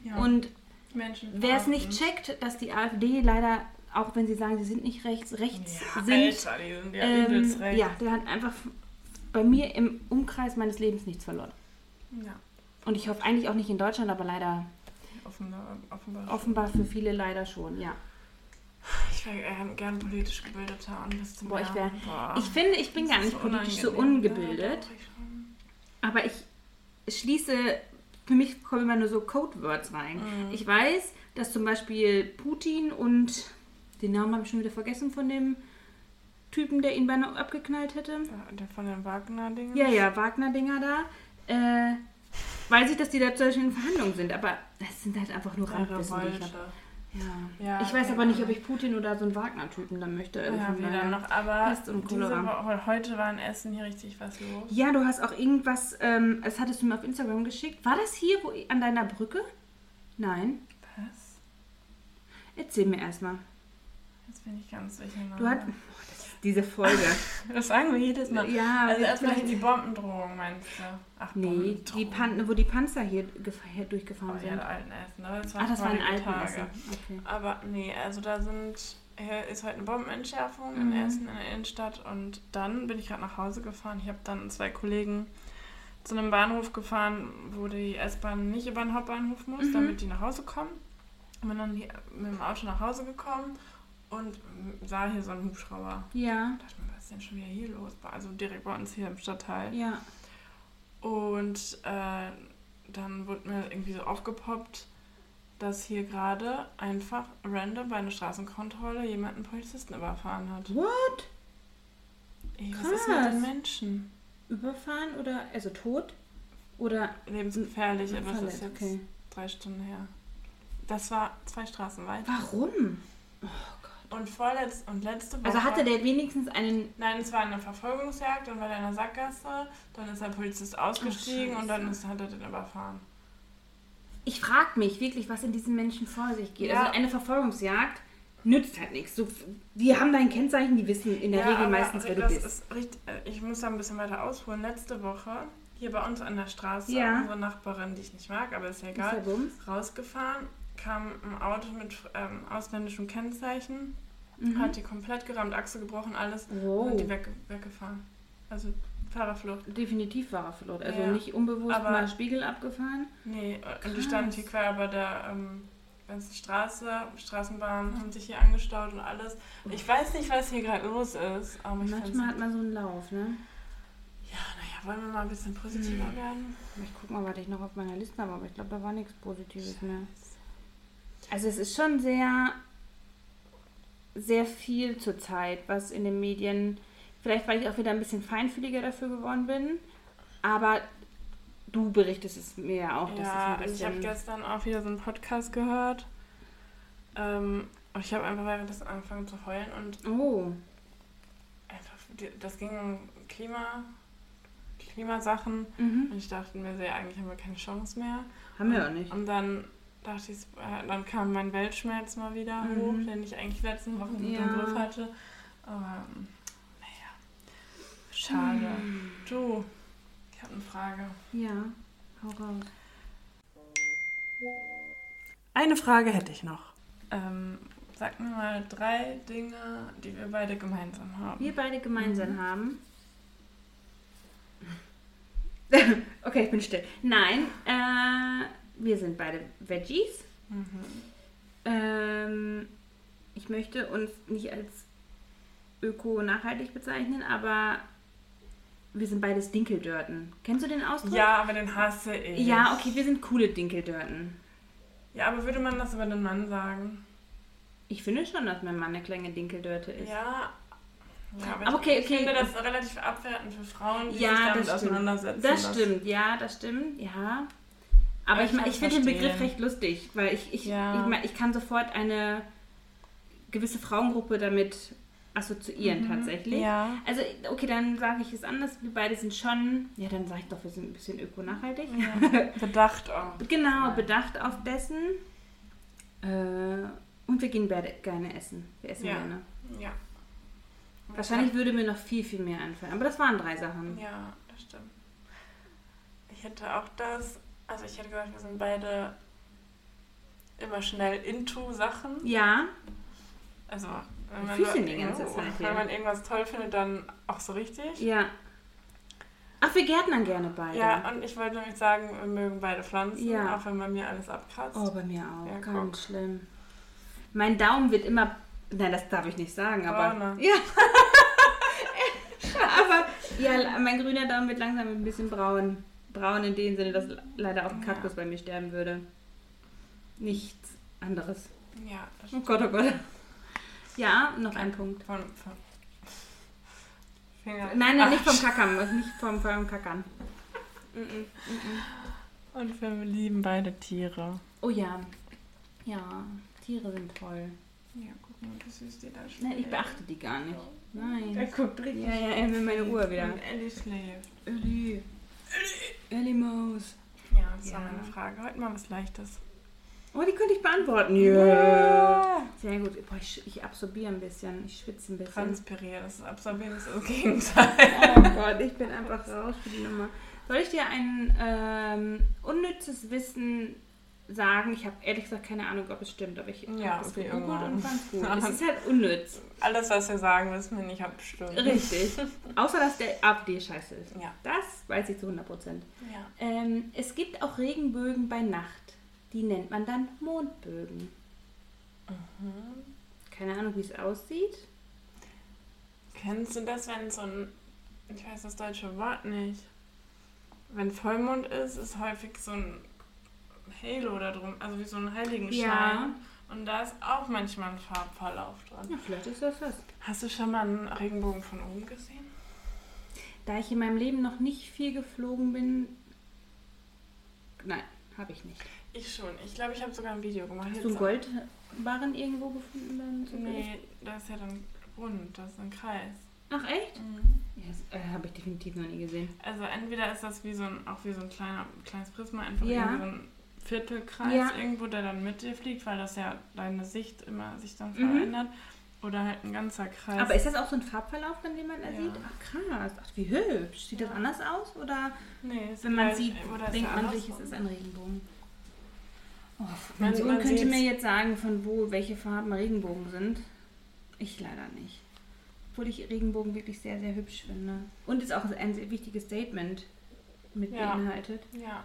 Ja. Und Menschen wer es nicht checkt, dass die AfD leider, auch wenn sie sagen, sie sind nicht rechts, rechts ja, sind, Alter, die sind ja ähm, übelst recht. ja, der hat einfach bei mir im Umkreis meines Lebens nichts verloren. ja. Und ich hoffe eigentlich auch nicht in Deutschland, aber leider, Offenbar, offenbar. offenbar für viele leider schon, ja. Ich wäre äh, gern politisch gebildeter und bis zum Boah, ich wär- Boah. Ich finde, ich bin Das gar nicht politisch so ungebildet. Ja. Aber ich schließe, für mich kommen immer nur so Codewords rein. Mhm. Ich weiß, dass zum Beispiel Putin und den Namen habe ich schon wieder vergessen von dem Typen, der ihn beinahe abgeknallt hätte. Der von den Wagner-Dingen. Ja, ja, Wagner-Dinger da. Äh, weiß ich, dass die da zum Beispiel in Verhandlungen sind, aber das sind halt einfach nur Randwissen, die ich habe. Ja. Ja, ich weiß aber nicht, ob ich Putin oder so einen Wagner-Typen dann möchte. Also Ja, weder daher. noch. Aber Pest und. Woche, heute war in Essen hier richtig was los. Ja, du hast auch irgendwas, ähm, das hattest du mir auf Instagram geschickt. War das hier wo, an deiner Brücke? Nein. Was? Erzähl mir erstmal. Jetzt bin ich ganz sicher. Du hast. Diese Folge. Das sagen wir jedes Mal. Ja, Also erstmal die Bombendrohung, meinst du? Ach, Nee, die. Pan wo die Panzer hier gef- hier Oh, durchgefahren ja, sind. der alten Essen. Aber das Ach, das war in vorige Altenessen. Okay. Aber nee, also da sind, hier ist heute eine Bombenentschärfung in Mhm. Essen, in der Innenstadt. Und dann bin ich gerade nach Hause gefahren. Ich habe dann zwei Kollegen zu einem Bahnhof gefahren, wo die S-Bahn nicht über den Hauptbahnhof muss, Mhm. damit die nach Hause kommen. Und bin dann hier mit dem Auto nach Hause gekommen und sah hier so einen Hubschrauber. Ja, Ich dachte mir, was ist denn schon wieder hier los? Also direkt bei uns hier im Stadtteil. ja. Und äh, dann wurde mir irgendwie so aufgepoppt, dass hier gerade einfach random bei einer Straßenkontrolle jemand einen Polizisten überfahren hat. What? Ey, was ist mit Krass. den Menschen? Überfahren oder also tot? Oder Lebensgefährlich, aber das ist jetzt Okay. drei Stunden her. Das war zwei Straßen weit. Warum? Und vorletz und letzte Woche. Also hatte der wenigstens einen. Nein, es war eine Verfolgungsjagd und war der in der Sackgasse. Dann ist der Polizist ausgestiegen Oh, und dann ist, hat er den überfahren. Ich frage mich wirklich, was in diesen Menschen vor sich geht. Ja. Also eine Verfolgungsjagd nützt halt nichts. So, die haben dein Kennzeichen, die wissen in der Regel aber meistens, wer du bist. Ist richtig, äh, ich muss da ein bisschen weiter ausholen. Letzte Woche, hier bei uns an der Straße, Ja. unsere Nachbarin, die ich nicht mag, aber ist ja Ist ja egal, Bums. rausgefahren, kam ein Auto mit ähm, ausländischem Kennzeichen, Mhm. hat die komplett gerammt, Achse gebrochen, alles und Wow. hat die weg, weggefahren. Also Fahrerflucht. Definitiv er verloren. Also Ja. nicht unbewusst Aber- mal Spiegel abgefahren. Nee, äh, und die Krass. stand hier quer bei der ähm, ganzen Straße, Straßenbahnen haben sich hier angestaut und alles. Ich weiß nicht, was hier gerade los ist, aber Manchmal hat man so einen Lauf, ne? Ja, naja, wollen wir mal ein bisschen positiver Hm. werden? Ich guck mal, was ich noch auf meiner Liste habe, aber ich glaube, da war nichts Positives mehr. Also es ist schon sehr, sehr viel zurzeit, was in den Medien, vielleicht weil ich auch wieder ein bisschen feinfühliger dafür geworden bin, aber du berichtest es mir ja auch, dass Ja, und ich habe gestern auch wieder so einen Podcast gehört. Ähm, und ich habe einfach währenddessen angefangen zu heulen und Oh, einfach, das ging um Klima, Klimasachen. mhm. Und ich dachte mir, ja, eigentlich haben wir keine Chance mehr. haben wir auch nicht. Und dann dachte ich, äh, dann kam mein Weltschmerz mal wieder Mhm. hoch, den ich eigentlich letzten Wochen gut Ja. im Griff hatte. Aber ähm, naja, schade. Mhm. Du, ich habe eine Frage. Ja, hau raus. Eine Frage hätte ich noch. Ähm, sag mir mal drei Dinge, die wir beide gemeinsam haben. Wir beide gemeinsam Mhm. haben. okay, ich bin still. Nein, äh, wir sind beide Veggies. Mhm. Ähm, ich möchte uns nicht als öko-nachhaltig bezeichnen, aber wir sind beides Dinkeldörten. Kennst du den Ausdruck? Ja, aber den hasse ich. Ja, okay, wir sind coole Dinkeldörten. Ja, aber würde man das über den Mann sagen? Ich finde schon, dass mein Mann eine kleine Dinkeldörte ist. Ja. ja aber okay, ich, okay. finde das relativ abwertend für Frauen, die sich Ja, damit das auseinandersetzen. Das stimmt, ja, das stimmt, ja. Aber ich, ich ich finde den Begriff recht lustig, weil ich, ich, Ja. ich, ich kann sofort eine gewisse Frauengruppe damit assoziieren Mhm. tatsächlich. Ja. Also, okay, dann sage ich es anders. Wir beide sind schon, ja, dann sage ich doch, wir sind ein bisschen öko-nachhaltig. ja. Bedacht auch. Genau, bedacht auf dessen. Äh, und wir gehen beide gerne essen. Wir essen gerne. Ja. Wahrscheinlich würde mir noch viel, viel mehr einfallen. Aber das waren drei Sachen. Ja, das stimmt. Ich hätte auch das, also ich hätte gesagt, wir sind beide immer schnell into Sachen. Ja, Also, wenn man, füßeln die ganze Zeit wenn man irgendwas toll findet, dann auch so richtig. ja. Ach, wir gärtnern gerne beide. Ja, und ich wollte nämlich sagen, wir mögen beide Pflanzen, Ja. auch wenn bei mir alles abkratzt. Oh, bei mir auch. Ja, Ganz guck. schlimm. Mein Daumen wird immer. Nein, das darf ich nicht sagen, aber. Braune. Ja. aber ja, mein grüner Daumen wird langsam ein bisschen braun. Braun in dem Sinne, dass leider auch ein Ja. Kaktus bei mir sterben würde. Nichts anderes. Ja, das Oh. Gott, oh Gott. Ja, noch ein Punkt. Von, von Finger. Nein, nein, nicht Ach, vom Kackern. Nicht vom, vom Kackern. Mhm, Und wir lieben beide Tiere. Oh ja. Ja, Tiere sind toll. Ja, guck mal, wie süß die da schläft. Nein, ich beachte die gar nicht. Nein. Er guckt richtig. Ja, ja, er will meine Uhr wieder. Und Ellie schläft. Ellie. Maus. Ja, das Ja. war meine Frage. Heute mal was Leichtes. Oh, die könnte ich beantworten. Ja. Sehr gut. Boah, ich, ich absorbiere ein bisschen. Ich schwitze ein bisschen. Transpirieren, das Absorbieren ist das Gegenteil. Oh Gott, ich bin einfach raus für die Nummer. Soll ich dir ein ähm, unnützes Wissen sagen? Ich habe ehrlich gesagt keine Ahnung, ob es stimmt, aber ich Ja, es immer. und fand's gut. es ist halt unnütz. Alles, was wir sagen, wissen wir nicht abstimmen. Richtig. Außer, dass der AfD scheiße ist. Ja. Das weiß ich zu 100 Prozent. ja. Ähm, es gibt auch Regenbögen bei Nacht. Die nennt man dann Mondbögen. Mhm. Keine Ahnung, wie es aussieht. Kennst du das, wenn so ein. Ich weiß das deutsche Wort nicht. Wenn Vollmond ist, ist häufig so ein Halo da drum, also wie so ein Heiligenschein. Ja. Und da ist auch manchmal ein Farbverlauf dran. Ja, vielleicht ist das das. Hast du schon mal einen Regenbogen von oben gesehen? Da ich in meinem Leben noch nicht viel geflogen bin, nein, habe ich nicht. Ich schon. Ich glaube, ich habe sogar ein Video gemacht. Hast du einen. Goldbarren irgendwo gefunden? Dann zufällig? Nee, das ist ja dann rund, das ist ein Kreis. Ach echt? Mhm. Ja, das äh, habe ich definitiv noch nie gesehen. Also entweder ist das wie so ein, auch wie so ein kleiner, kleines Prisma, einfach Ja. so ein Viertelkreis Ja. irgendwo, der dann mit dir fliegt, weil das ja deine Sicht immer sich dann Mhm. verändert. Oder halt ein ganzer Kreis. Aber ist das auch so ein Farbverlauf, dann, den man da Ja. sieht? Ach krass, Ach, wie hübsch. Sieht das Ja. anders aus? Oder nee, wenn man gleich- sieht, denkt man sich, es ist ein Regenbogen? Oh, Man- mein Sohn man könnte mir jetzt sagen, von wo welche Farben Regenbogen sind. Ich leider nicht. Obwohl ich Regenbogen wirklich sehr, sehr hübsch finde. Und ist auch ein sehr wichtiges Statement mit beinhaltet. Ja.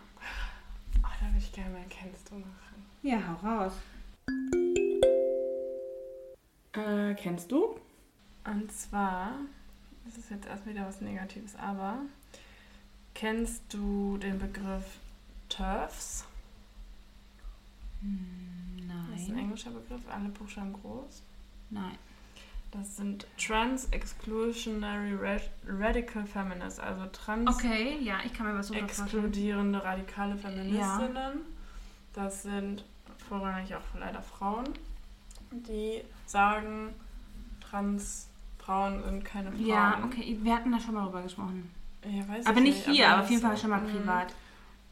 Ach, da würde ich gerne mal ein Kennst du machen. Ja, hau raus. Äh, kennst du? Und zwar, das ist jetzt erst wieder was Negatives, aber kennst du den Begriff TERFs? Das ist ein Nein. englischer Begriff, alle Buchstaben groß. Nein. Das sind Trans Exclusionary Ra- Radical Feminists, also trans Okay, ja, ich kann mir was exkludierende radikale Feministinnen. Das sind vorrangig auch leider Frauen, die sagen, trans Frauen sind keine Frauen. Ja, okay, wir hatten da schon mal drüber gesprochen. Ja, Aber ich nicht hier, aber auf jeden. Fall schon mal Mhm. privat.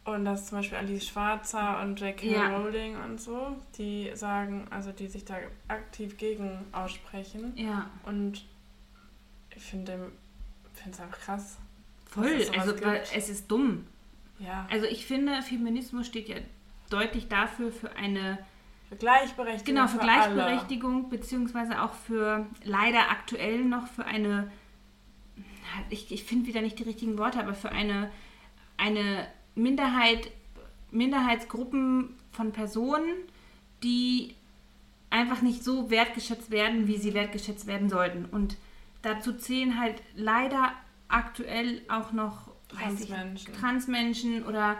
Und das ist zum Beispiel Alice Schwarzer und J.K. Ja. Rowling und so, die sagen, also die sich da aktiv gegen aussprechen. Ja, Und ich finde es einfach krass. voll. Also, es ist dumm. Ja, Also, ich finde, Feminismus steht ja deutlich dafür für eine, für Gleichberechtigung. genau, für für alle. Gleichberechtigung, beziehungsweise auch für, leider aktuell noch für eine, ich, ich finde wieder nicht die richtigen Worte, aber für eine, eine Minderheit, Minderheitsgruppen von Personen, die einfach nicht so wertgeschätzt werden, wie sie wertgeschätzt werden sollten. Und dazu zählen halt leider aktuell auch noch weiß ich, Transmenschen. Transmenschen oder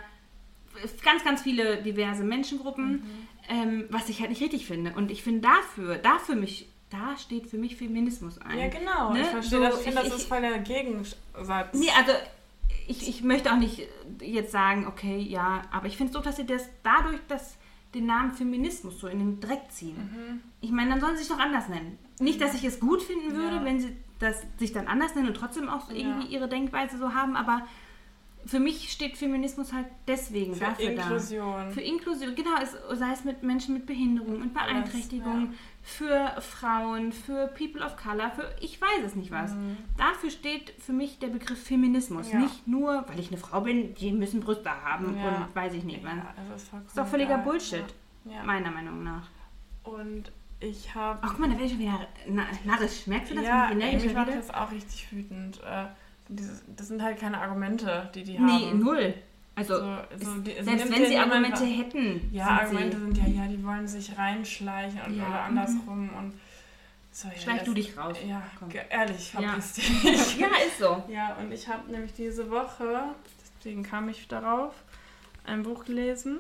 ganz, ganz viele diverse Menschengruppen, Mhm. ähm, was ich halt nicht richtig finde. Und ich finde dafür, dafür mich, da steht für mich Feminismus ein. Ja, genau. Ne? Ich verstehe So, das. Ich finde, das ist voll der Gegensatz. Nee, also ich, ich möchte auch nicht jetzt sagen, okay, ja, aber ich finde es so, dass sie das dadurch, dass den Namen Feminismus so in den Dreck ziehen. Mhm. Ich meine, dann sollen sie sich doch anders nennen. Nicht, dass ich es gut finden würde, Ja. wenn sie das sich dann anders nennen und trotzdem auch so irgendwie ihre Denkweise so haben, aber für mich steht Feminismus halt deswegen Für dafür Inklusion. da. Für Inklusion, genau, es, sei es mit Menschen mit Behinderung und Beeinträchtigung, für Frauen, für People of Color, für ich weiß es nicht was. Dafür steht für mich der Begriff Feminismus. Mhm. Ja. Nicht nur, weil ich eine Frau bin, die müssen Brüste haben Ja. und weiß ich nicht was. Ja, also ist, Ist doch völliger egal. Bullshit, Ja. meiner Meinung nach. Und ich habe. Ach, guck mal, da werde ich schon wieder na narrisch. Merkst du das, Ja, energisch mich ich macht das auch richtig wütend. Äh, das sind halt keine Argumente, die die Nee, haben. null. Also, So, so, die, selbst wenn sie jemand- Argumente hätten, Ja, Argumente sind ja, ja, die wollen sich reinschleichen und, Ja, oder mhm. andersrum. Und so, ja, schleich das- du dich raus. Ja, Komm. ehrlich, Ja. verpiss dich. Ja, ist so. Ja, und ich habe nämlich diese Woche, deswegen kam ich darauf, ein Buch gelesen.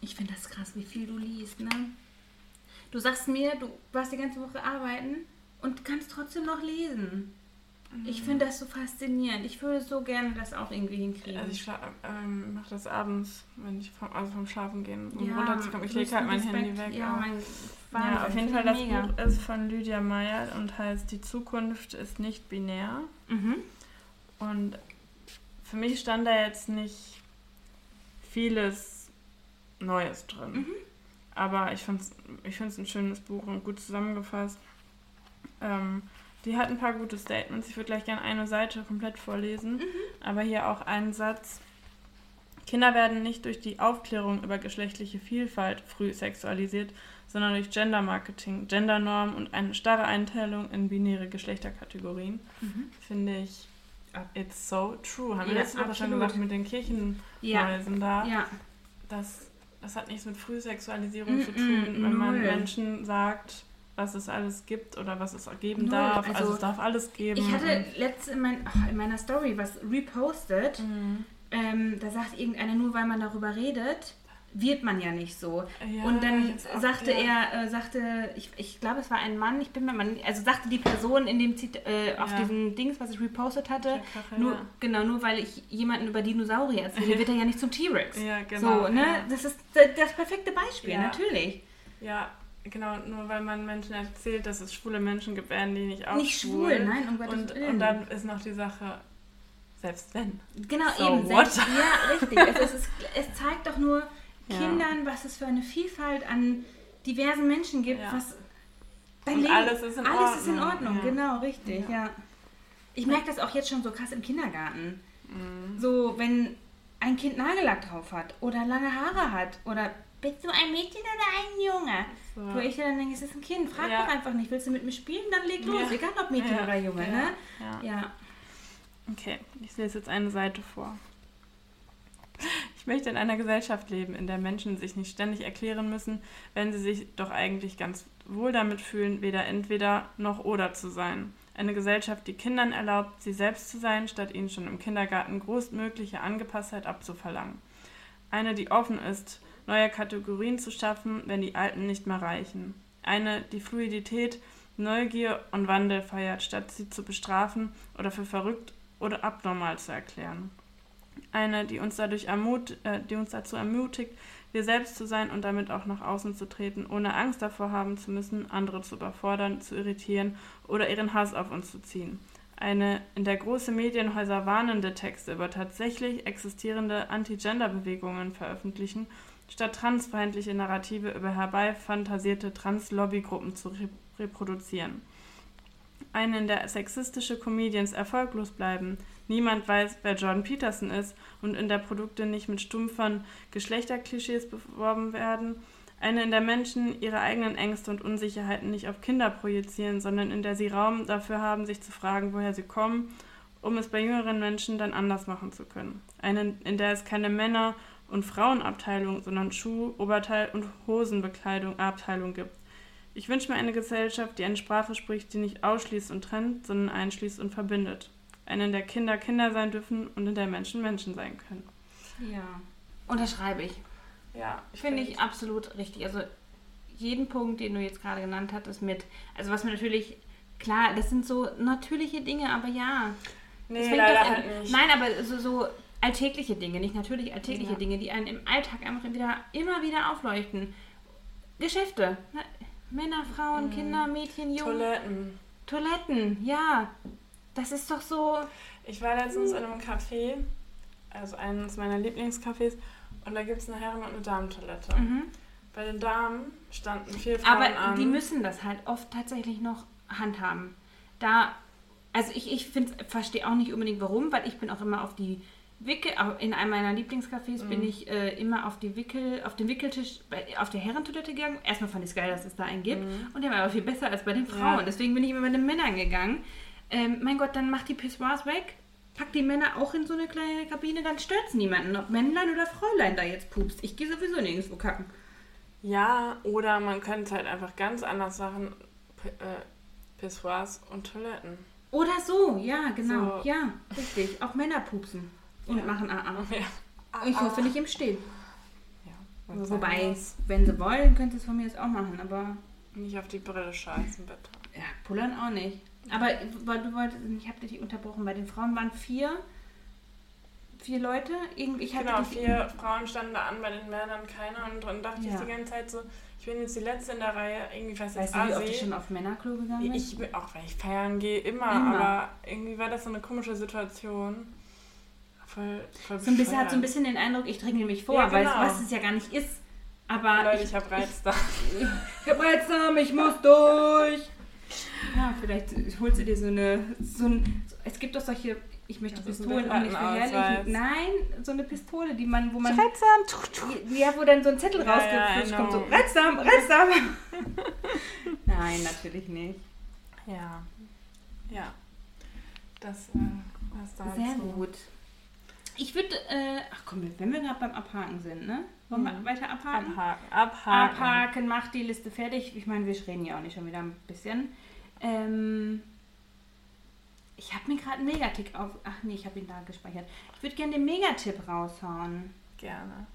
Ich finde das krass, wie viel du liest, ne? Du sagst mir, du warst die ganze Woche arbeiten und kannst trotzdem noch lesen. Ich finde das so faszinierend. Ich würde so gerne das auch irgendwie hinkriegen. Also ich ähm, mache das abends, wenn ich vom, also vom Schlafen gehen, um ja, runterzukommen. Ich lege halt mein ins Handy weg. Ja, mein. Ja, auf jeden Fall, das mega. Buch ist von Lydia Meyer und heißt Die Zukunft ist nicht binär. Mhm. Und für mich stand da jetzt nicht vieles Neues drin. Mhm. Aber ich finde es ich find's ein schönes Buch und gut zusammengefasst. Ähm, die hat ein paar gute Statements. Ich würde gleich gerne eine Seite komplett vorlesen. Mhm. Aber hier auch einen Satz. Kinder werden nicht durch die Aufklärung über geschlechtliche Vielfalt früh sexualisiert, sondern durch Gendermarketing, Gendernormen und eine starre Einteilung in binäre Geschlechterkategorien. Mhm. Finde ich, it's so true. Haben wir Ja, letzte Woche schon gesagt mit den Kirchenmäusen Ja, da. ja. Das, das hat nichts mit Frühsexualisierung Mm, zu tun, mm, wenn man null. Menschen sagt, was es alles gibt oder was es geben Null. darf. Also, Also, es darf alles geben. Ich hatte letztens in, mein, ach, in meiner Story was repostet. Mhm. Ähm, da sagt irgendeiner, nur weil man darüber redet, wird man ja nicht so. Ja, und dann auch, sagte ja. er, äh, sagte, ich, ich glaube, es war ein Mann, ich bin mir mal, also sagte die Person in dem Zit äh, auf Ja. diesem Dings, was ich repostet hatte, Kachel, nur, genau, nur weil ich jemanden über Dinosaurier erzähle, wird er ja nicht zum T-Rex. Ja, genau. so, ne? Das ist das perfekte Beispiel, natürlich. Ja, genau, nur weil man Menschen erzählt, dass es schwule Menschen gibt, werden die nicht auch nicht schwul, nein, um Gottes Und, Willen. und dann ist noch die Sache, selbst wenn. Genau, So eben. what? Selbst, ja, richtig. Also es, ist, es zeigt doch nur Ja. Kindern, was es für eine Vielfalt an diversen Menschen gibt, Ja. was dein Leben, alles ist in alles ist in Ordnung, Ordnung. ja. Genau, richtig, Ja. ja. Ich merke das auch jetzt schon so krass im Kindergarten. Mhm. So, wenn ein Kind Nagellack drauf hat oder lange Haare hat oder bist du ein Mädchen oder ein Junge? So. Wo ich dann denke, es ist ein Kind, frag Ja. doch einfach nicht, willst du mit mir spielen, dann leg los, Ja. egal ob Mädchen Ja. oder Junge, ja. ne? Ja. Okay, ich lese jetzt eine Seite vor. Ich möchte in einer Gesellschaft leben, in der Menschen sich nicht ständig erklären müssen, wenn sie sich doch eigentlich ganz wohl damit fühlen, weder entweder noch oder zu sein. Eine Gesellschaft, die Kindern erlaubt, sie selbst zu sein, statt ihnen schon im Kindergarten größtmögliche Angepasstheit abzuverlangen. Eine, die offen ist, neue Kategorien zu schaffen, wenn die alten nicht mehr reichen. Eine, die Fluidität, Neugier und Wandel feiert, statt sie zu bestrafen oder für verrückt oder abnormal zu erklären. Eine, die uns, dadurch ermut äh, die uns dazu ermutigt, wir selbst zu sein und damit auch nach außen zu treten, ohne Angst davor haben zu müssen, andere zu überfordern, zu irritieren oder ihren Hass auf uns zu ziehen. Eine in der große Medienhäuser warnende Texte über tatsächlich existierende Anti-Gender-Bewegungen veröffentlichen, statt transfeindliche Narrative über herbeifantasierte Trans-Lobbygruppen zu rep reproduzieren. Eine, in der sexistische Comedians erfolglos bleiben, niemand weiß, wer Jordan Peterson ist und in der Produkte nicht mit stumpfen Geschlechterklischees beworben werden. Eine, in der Menschen ihre eigenen Ängste und Unsicherheiten nicht auf Kinder projizieren, sondern in der sie Raum dafür haben, sich zu fragen, woher sie kommen, um es bei jüngeren Menschen dann anders machen zu können. Eine, in der es keine Männer- und Frauenabteilung, sondern Schuh-, Oberteil- und Hosenbekleidung Abteilung gibt. Ich wünsche mir eine Gesellschaft, die eine Sprache spricht, die nicht ausschließt und trennt, sondern einschließt und verbindet. Eine, in der Kinder Kinder sein dürfen und in der Menschen Menschen sein können. Ja. Unterschreibe ich. Ja, Finde ich absolut richtig. Also jeden Punkt, den du jetzt gerade genannt hattest, mit, also was mir natürlich, klar, das sind so natürliche Dinge, aber ja. Nee, leider halt nicht. Nein, aber so, so alltägliche Dinge, nicht natürlich alltägliche Ja. Dinge, die einen im Alltag einfach wieder, immer wieder aufleuchten. Geschäfte. ne? Männer, Frauen, Mhm. Kinder, Mädchen, Jungen. Toiletten. Toiletten, ja. Das ist doch so. Ich war letztens in einem Café, also eines meiner Lieblingscafés, und da gibt es eine Herren- und eine Damentoilette. Mhm. Bei den Damen standen vier Frauen Aber an. die müssen das halt oft tatsächlich noch handhaben. Da, also ich, ich verstehe auch nicht unbedingt warum, weil ich bin auch immer auf die Wickel, in einem meiner Lieblingscafés bin Mhm. ich äh, immer auf die Wickel, auf den Wickeltisch, bei, auf der Herrentoilette gegangen. Erstmal fand ich es geil, dass es da einen gibt. Mhm. Und der war aber viel besser als bei den Frauen. Ja. Deswegen bin ich immer bei den Männern gegangen. Ähm, mein Gott, dann macht die Pissoirs weg. Packt die Männer auch in so eine kleine Kabine, dann stört es niemanden, ob Männlein oder Fräulein da jetzt pupst. Ich gehe sowieso nirgendwo kacken. Ja, oder man könnte es halt einfach ganz anders machen. P äh, Pissoirs und Toiletten. Oder so, ja, genau. So. Ja, richtig. Auch Männer pupsen und Ja. machen AA. Ja. Ich hoffe nicht im Stehen. Ja, Wobei, wenn sie wollen, können sie es von mir jetzt auch machen. Aber Nicht auf die Brille scheißen, bitte. ja, pullern auch nicht. Aber weil du wolltest, ich habe dich unterbrochen, bei den Frauen waren vier, vier Leute. Ich hatte Genau, vier Frauen standen da an, bei den Männern keiner. Und dann dachte Ja. ich die ganze Zeit so, ich bin jetzt die Letzte in der Reihe. Irgendwie was Weißt du, wie oft ich schon auf Männerklo gegangen bin? Ich bin, auch wenn ich feiern gehe, immer, Immer. aber irgendwie war das so eine komische Situation. Voll, voll so ein bisschen, hat so ein bisschen den Eindruck, ich dränge mich vor, Ja, weil genau. es was es ja gar nicht ist. Aber Leute, ich, ich hab Reiz da. ich hab Reizdarm, ich muss durch. Ja, vielleicht holst du dir so eine, so ein, so, es gibt doch solche, ich möchte ein Pistolen auch nicht verherrlichen. Nein, so eine Pistole, die man, wo man, Reizsam. ja, wo dann so ein Zettel Ja, rausgeflutscht ja, I kommt, so, know. Reizdarm, Reizdarm. Nein, natürlich nicht. Ja. Ja. Das äh, was da Sehr so. gut. Ich würde, äh, ach komm, wenn wir gerade beim Abhaken sind, ne? Wollen wir weiter abhaken? Abhaken. Abhaken. Abhaken, mach die Liste fertig. Ich meine, wir reden ja auch nicht schon wieder ein bisschen. Ähm, ich habe mir gerade einen Megatipp auf. Ach nee, ich habe ihn da gespeichert. Ich würde gerne den Megatipp raushauen. Gerne.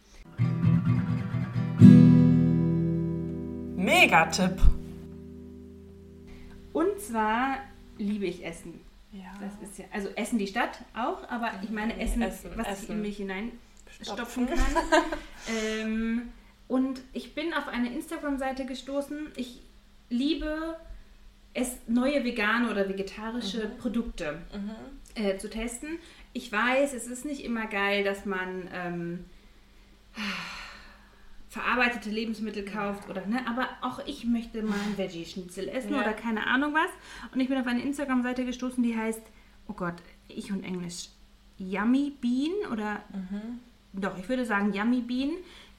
Megatipp. Und zwar liebe ich Essen. Ja. Das ist ja, also Essen die Stadt auch, aber ich meine Essen, Essen, was ich Essen. in mich hinein Stopfen. stopfen kann. ähm, und ich bin auf eine Instagram-Seite gestoßen. Ich liebe es, neue vegane oder vegetarische Produkte Mhm. äh, zu testen. Ich weiß, es ist nicht immer geil, dass man ähm, verarbeitete Lebensmittel kauft oder ne, aber auch ich möchte mal ein Veggie-Schnitzel essen Ja. oder keine Ahnung was. Und ich bin auf eine Instagram-Seite gestoßen, die heißt, oh Gott, ich und Englisch, Yummy Bean oder doch, ich würde sagen Yummy Bean.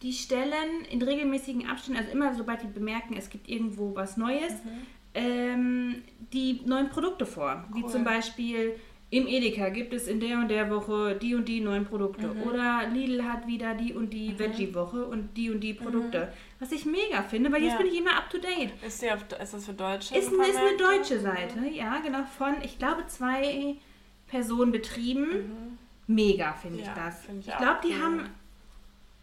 Die stellen in regelmäßigen Abständen, also immer sobald die bemerken, es gibt irgendwo was Neues, ähm, die neuen Produkte vor. Wie Cool. zum Beispiel im Edeka gibt es in der und der Woche die und die neuen Produkte. Oder Lidl hat wieder die und die Veggie-Woche und die und die Produkte. Was ich mega finde, weil jetzt Ja. bin ich immer up to date. Ist, die auf, ist das für Deutsche? Ist, ist eine deutsche Seite, ja, genau, von, ich glaube, zwei Personen betrieben. Mega finde ich Ja, das. find ich ich glaube, die cool. haben.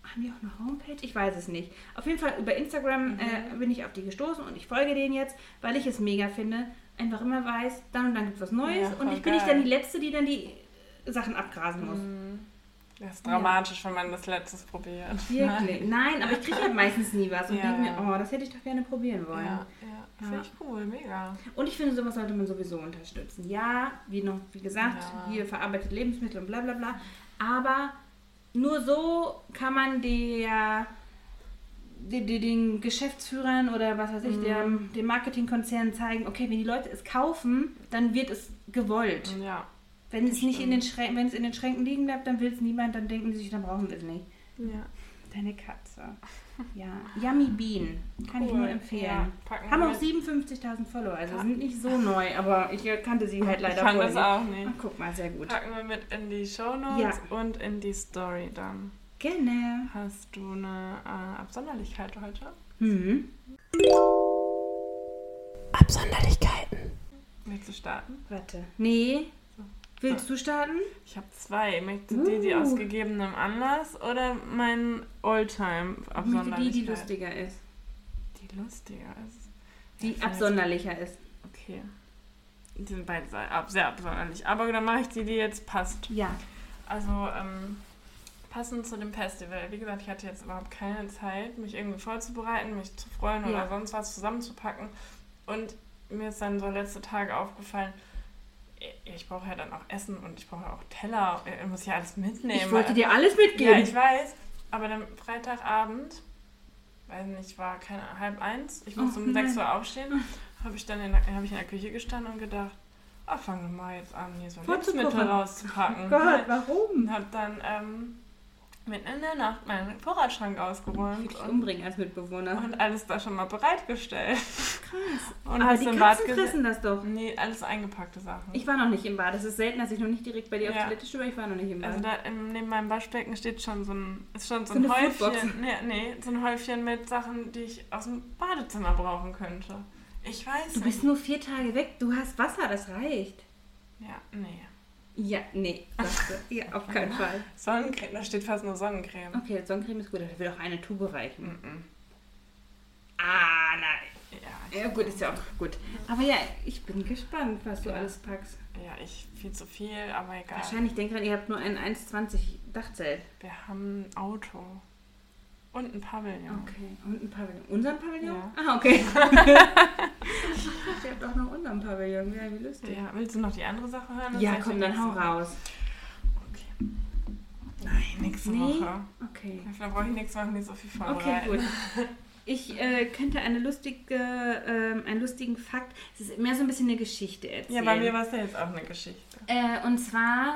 Haben die auch eine Homepage? Ich weiß es nicht. Auf jeden Fall über Instagram Mhm. äh, bin ich auf die gestoßen und ich folge denen jetzt, weil ich es mega finde. Einfach immer weiß, dann und dann gibt es was Neues Ja, und ich bin nicht geil. dann die Letzte, die dann die Sachen abgrasen muss. Das ist dramatisch, wenn man das letztes probiert. Wirklich. Nein, aber ich kriege halt meistens nie was und Ja. denke mir, oh, das hätte ich doch gerne probieren wollen. Ja, ja. Finde ich cool, mega. Und ich finde, sowas sollte man sowieso unterstützen. Ja, wie noch, wie gesagt, Ja. hier verarbeitete Lebensmittel und bla bla bla. Aber nur so kann man der, den, Geschäftsführern oder was weiß ich, Mhm. der, dem Marketingkonzern zeigen, okay, wenn die Leute es kaufen, dann wird es gewollt. Ja. Wenn es nicht in den Schränken, wenn es in den Schränken liegen bleibt, dann will es niemand, dann denken sie sich, dann brauchen wir es nicht. ja. Deine Katze. Ja, Yummy Bean. Kann ich Cool. nur empfehlen. Ja, Haben auch mit. 57.000 Follower, also sind nicht so neu, aber ich kannte sie halt leider Ich vorher das nicht. auch nicht. Ach, guck mal, sehr gut. Packen wir mit in die Shownotes Ja. und in die Story dann. Gerne. Hast du eine äh, Absonderlichkeit heute? Hm. Absonderlichkeiten. Willst du starten? Warte. Nee. Willst du starten? Ich habe zwei. Möchtest du die, die Uh. aus gegebenem Anlass oder mein Oldtime Die, Absonderlichkeit? die lustiger ist. Die lustiger ist. Die Ja, absonderlicher ist. Okay. Die sind beide sehr absonderlich. Aber dann mache ich die, die jetzt passt. Ja. Also, ähm, passend zu dem Festival. Wie gesagt, ich hatte jetzt überhaupt keine Zeit, mich irgendwie vorzubereiten, mich zu freuen Ja. oder sonst was zusammenzupacken. Und mir ist dann so letzte Tage aufgefallen, ich- brauche ja dann auch Essen und ich brauche auch Teller. Ich muss ja alles mitnehmen. Ich wollte dir alles Ja, mitgeben. ich weiß. Aber dann Freitagabend, weiß nicht, war keine halb eins. Ich musste Oh um sechs. Uhr aufstehen. Habe ich dann in der, hab ich in der Küche gestanden und gedacht, ach, fangen wir mal jetzt an, hier so. Lebensmittel rauszupacken. Gott, warum? Und habe dann ähm, mitten in der Nacht meinen Vorratsschrank Ich ausgeräumt und, umbringen als Mitbewohner. und alles da schon mal bereitgestellt. Krass. Und Aber hast die im Katzen Bad fressen das doch. Nee, alles eingepackte Sachen. Ich war noch nicht im Bad. Es ist selten, dass ich noch nicht direkt bei dir auf Ja. Toilette stehe, aber ich war noch nicht im Bad. Also da im, neben meinem Waschbecken steht schon so ein, ist schon so So ein. Häufchen, nee, nee, so ein Häufchen mit Sachen, die ich aus dem Badezimmer brauchen könnte. Ich weiß du nicht. bist nur vier Tage weg. Du hast Wasser, das reicht. Ja, nee. Ja, nee, sagst du. Ja, auf keinen Fall. Sonnencreme, da steht fast nur Sonnencreme. Okay, Sonnencreme ist gut, da will auch eine Tube reichen. Mhm. Ah, nein. Ja, Ja, gut, ist ja auch gut. Aber ja, ich bin gespannt, was du Ja. alles packst. Ja, ich viel zu viel, aber egal. Wahrscheinlich, denk dran, ihr habt nur ein 1,20 Dachzelt. Wir haben ein Auto. Und ein Pavillon. Okay, und ein Pavillon. Unseren Pavillon? Ja. Ah, okay. ich habt auch noch unseren Pavillon. Ja, wie lustig. Ja, willst du noch die andere Sache hören? Das Ja, komm, dann hau nächste Woche. raus. Okay. Nein, nächste Nee? Woche. Okay. Da brauche ich nichts machen, nicht so viel Okay, vorbereiten. gut. Ich äh, könnte eine lustige, ähm, einen lustigen Fakt, es ist mehr so ein bisschen eine Geschichte erzählen. Ja, bei mir war es ja jetzt auch eine Geschichte. Äh, und zwar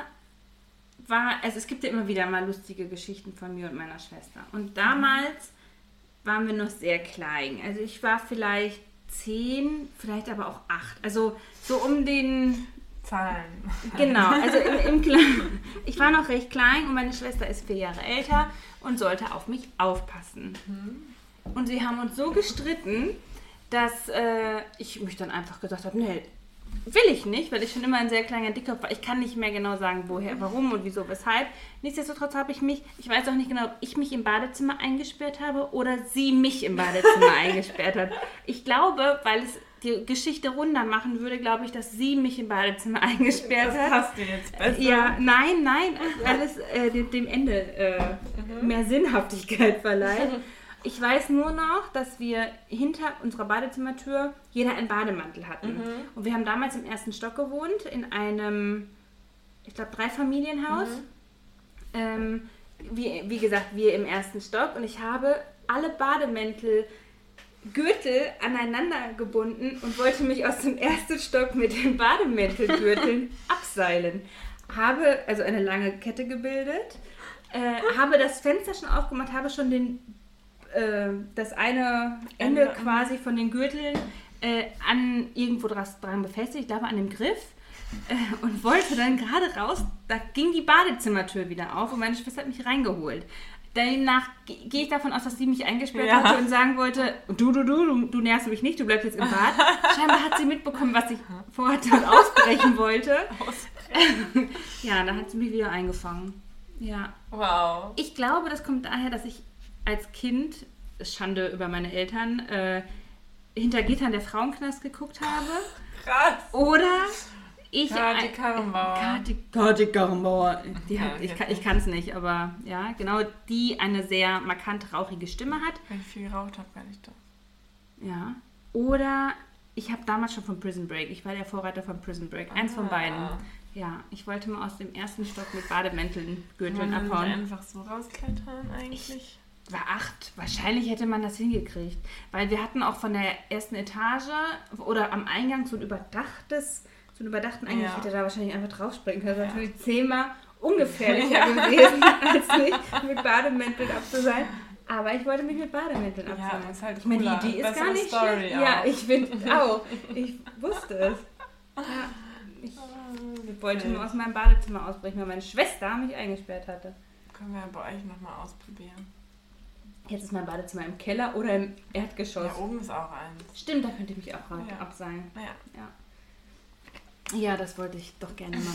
war, also es gibt ja immer wieder mal lustige Geschichten von mir und meiner Schwester. Und damals waren wir noch sehr klein. Also ich war vielleicht zehn, vielleicht aber auch acht. Also so um den, Zahlen. genau, also im, im Kleinen. Ich war noch recht klein und meine Schwester ist vier Jahre älter und sollte auf mich aufpassen. Und sie haben uns so gestritten, dass äh, ich mich dann einfach gesagt habe, nee, will ich nicht, weil ich schon immer ein sehr kleiner Dickkopf war. Ich kann nicht mehr genau sagen, woher, warum und wieso, weshalb. Nichtsdestotrotz habe ich mich, ich weiß auch nicht genau, ob ich mich im Badezimmer eingesperrt habe oder sie mich im Badezimmer eingesperrt hat. Ich glaube, weil es die Geschichte runder machen würde, glaube ich, dass sie mich im Badezimmer eingesperrt Das hat. passt dir jetzt besser. Ja, nein, nein, weil es äh, dem, Ende äh, mehr Sinnhaftigkeit verleiht. Ich weiß nur noch, dass wir hinter unserer Badezimmertür jeder einen Bademantel hatten. Und wir haben damals im ersten Stock gewohnt, in einem, ich glaube, Dreifamilienhaus. Ähm, wie, wie gesagt, wir im ersten Stock. Und ich habe alle Bademäntel Gürtel aneinander gebunden und wollte mich aus dem ersten Stock mit den Bademäntelgürteln abseilen. Habe also eine lange Kette gebildet, äh, habe das Fenster schon aufgemacht, habe schon den, äh, das eine Ende an- quasi von den Gürteln äh, an irgendwo dran befestigt, ich glaube an dem Griff. Äh, und wollte dann gerade raus, da ging die Badezimmertür wieder auf und meine Schwester hat mich reingeholt. Demnach ge- gehe ich davon aus, dass sie mich eingesperrt Ja. hatte und sagen wollte, du, du, du, du, du nährst mich nicht, du bleibst jetzt im Bad. Scheinbar hat sie mitbekommen, was ich vorhatte und ausbrechen wollte. ja, da hat sie mich wieder eingefangen. Ja. Wow. Ich glaube, das kommt daher, dass ich als Kind, Schande über meine Eltern, äh, hinter Gittern der Frauenknast geguckt habe. Krass. Oder ich... Kati Karrenbauer. Kati, Kati Karrenbauer. Die Ja, hat, ich kann ich es nicht, aber ja, genau, die eine sehr markante, rauchige Stimme hat. Weil ich viel geraucht habe, gar nicht das. Ja. Oder ich habe damals schon von Prison Break, ich war der Vorreiter von Prison Break, eins von Ah. beiden. Ja, ich wollte mal aus dem ersten Stock mit Bademänteln, Kann Gürteln abhauen. einfach so rausklettern eigentlich? War acht. Wahrscheinlich hätte man das hingekriegt. Weil wir hatten auch von der ersten Etage oder am Eingang so ein überdachtes, so einen überdachten Eingang. Ja. Ich hätte da wahrscheinlich einfach draufspringen können. Das Ja. wäre natürlich zehnmal ungefährlicher gewesen, als mich mit Bademänteln abzuseilen. Aber ich wollte mich mit Bademänteln Ja, abseilen. ist halt ich meine, die Idee ist Bessere gar nicht Story schlecht. auch. Ja, ich finde auch. Ich wusste es. Ja, ich wollte nur aus meinem Badezimmer ausbrechen, weil meine Schwester mich eingesperrt hatte. Können wir bei euch nochmal ausprobieren. Jetzt ist mein Badezimmer im Keller oder im Erdgeschoss. Ja, oben ist auch eins. Stimmt, da könnte ich mich auch Ja. abseilen. Naja, Ja, das wollte ich doch gerne mal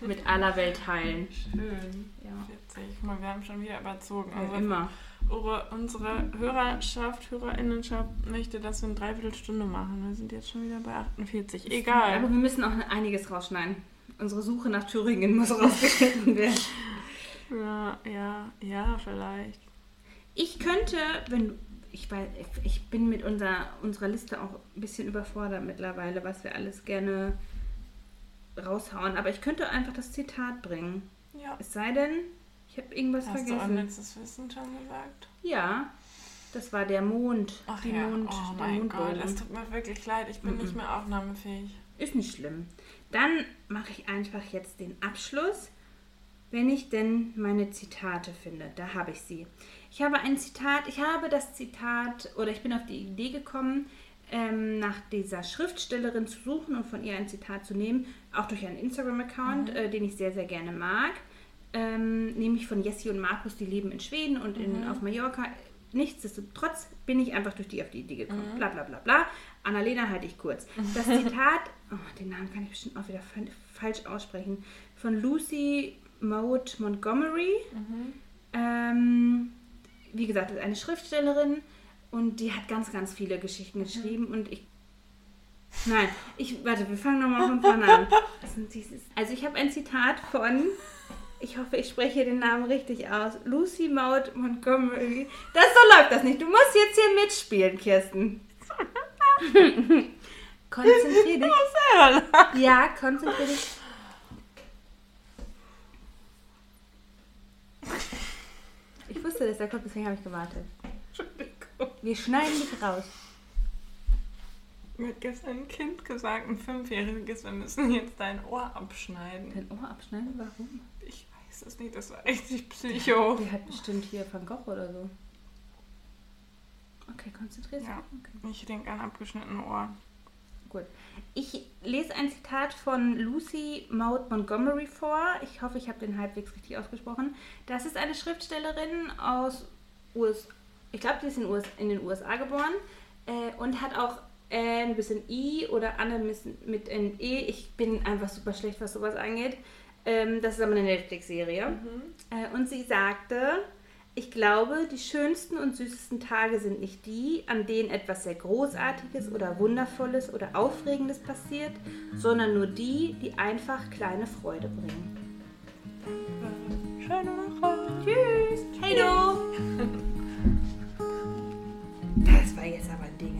mit, mit aller Welt teilen. schön. Ja, Witzig. Guck mal, wir haben schon wieder überzogen. ja Also immer. unsere, Hörerschaft, Hörerinnenschaft möchte, dass wir eine Dreiviertelstunde machen. Wir sind jetzt schon wieder bei 48. Aber Egal. wir müssen auch einiges rausschneiden. Unsere Suche nach Thüringen muss rausgeschnitten werden. Ja, ja, ja, vielleicht. Ich könnte, wenn du- ich weiß, ich bin mit unserer, unserer Liste auch ein bisschen überfordert mittlerweile, was wir alles gerne raushauen. Aber ich könnte einfach das Zitat bringen. Ja. Es sei denn, ich habe irgendwas Hast du vergessen. unnützes Wissen schon gesagt? Ja, das war der Mond. Ach die ja, Mond, oh der mein Gott, es tut mir wirklich leid, ich bin Mhm. nicht mehr aufnahmefähig. Ist nicht schlimm. Dann mache ich einfach jetzt den Abschluss, wenn ich denn meine Zitate finde. Da habe ich sie. Ich habe ein Zitat, ich habe das Zitat oder ich bin auf die Idee gekommen, ähm, nach dieser Schriftstellerin zu suchen und von ihr ein Zitat zu nehmen, auch durch einen Instagram-Account, äh, den ich sehr, sehr gerne mag. Ähm, nämlich von Jessie und Markus, die leben in Schweden und in, auf Mallorca. Nichtsdestotrotz bin ich einfach durch die auf die Idee gekommen. Bla bla bla bla. Annalena halte ich kurz. Das Zitat, oh, den Namen kann ich bestimmt auch wieder fa- falsch aussprechen, von Lucy Maud Montgomery. Ähm, wie gesagt, ist eine Schriftstellerin und die hat ganz, ganz viele Geschichten geschrieben und ich Nein, ich, warte, wir fangen nochmal von vorne an. Also ich habe ein Zitat von, ich hoffe, ich spreche den Namen richtig aus, Lucy Maud Montgomery. Das so läuft das nicht. Du musst jetzt hier mitspielen, Kirsten. konzentrier dich. Ja, konzentrier dich. Ich wusste, dass der kommt, deswegen habe ich gewartet. Wir schneiden dich raus. Mir hat gestern ein Kind gesagt, ein Fünfjähriges, wir müssen jetzt dein Ohr abschneiden. Dein Ohr abschneiden? Warum? Ich weiß es nicht, das war richtig psycho. Die hat bestimmt hier Van Gogh oder so. Okay, konzentrier dich. Ja, Okay. ich denke an abgeschnittene Ohr. Gut. Ich lese ein Zitat von Lucy Maud Montgomery vor. Ich hoffe, ich habe den halbwegs richtig ausgesprochen. Das ist eine Schriftstellerin aus US. Ich glaube, die ist in, US, in den USA geboren äh, und hat auch äh, ein bisschen I oder Anne mit, ein E. Ich bin einfach super schlecht, was sowas angeht. Ähm, das ist aber eine Netflix-Serie. Äh, und sie sagte, ich glaube, die schönsten und süßesten Tage sind nicht die, an denen etwas sehr Großartiges oder Wundervolles oder Aufregendes passiert, sondern nur die, die einfach kleine Freude bringen. Schöne Woche. Tschüss. Hey du. Das war jetzt aber ein Ding.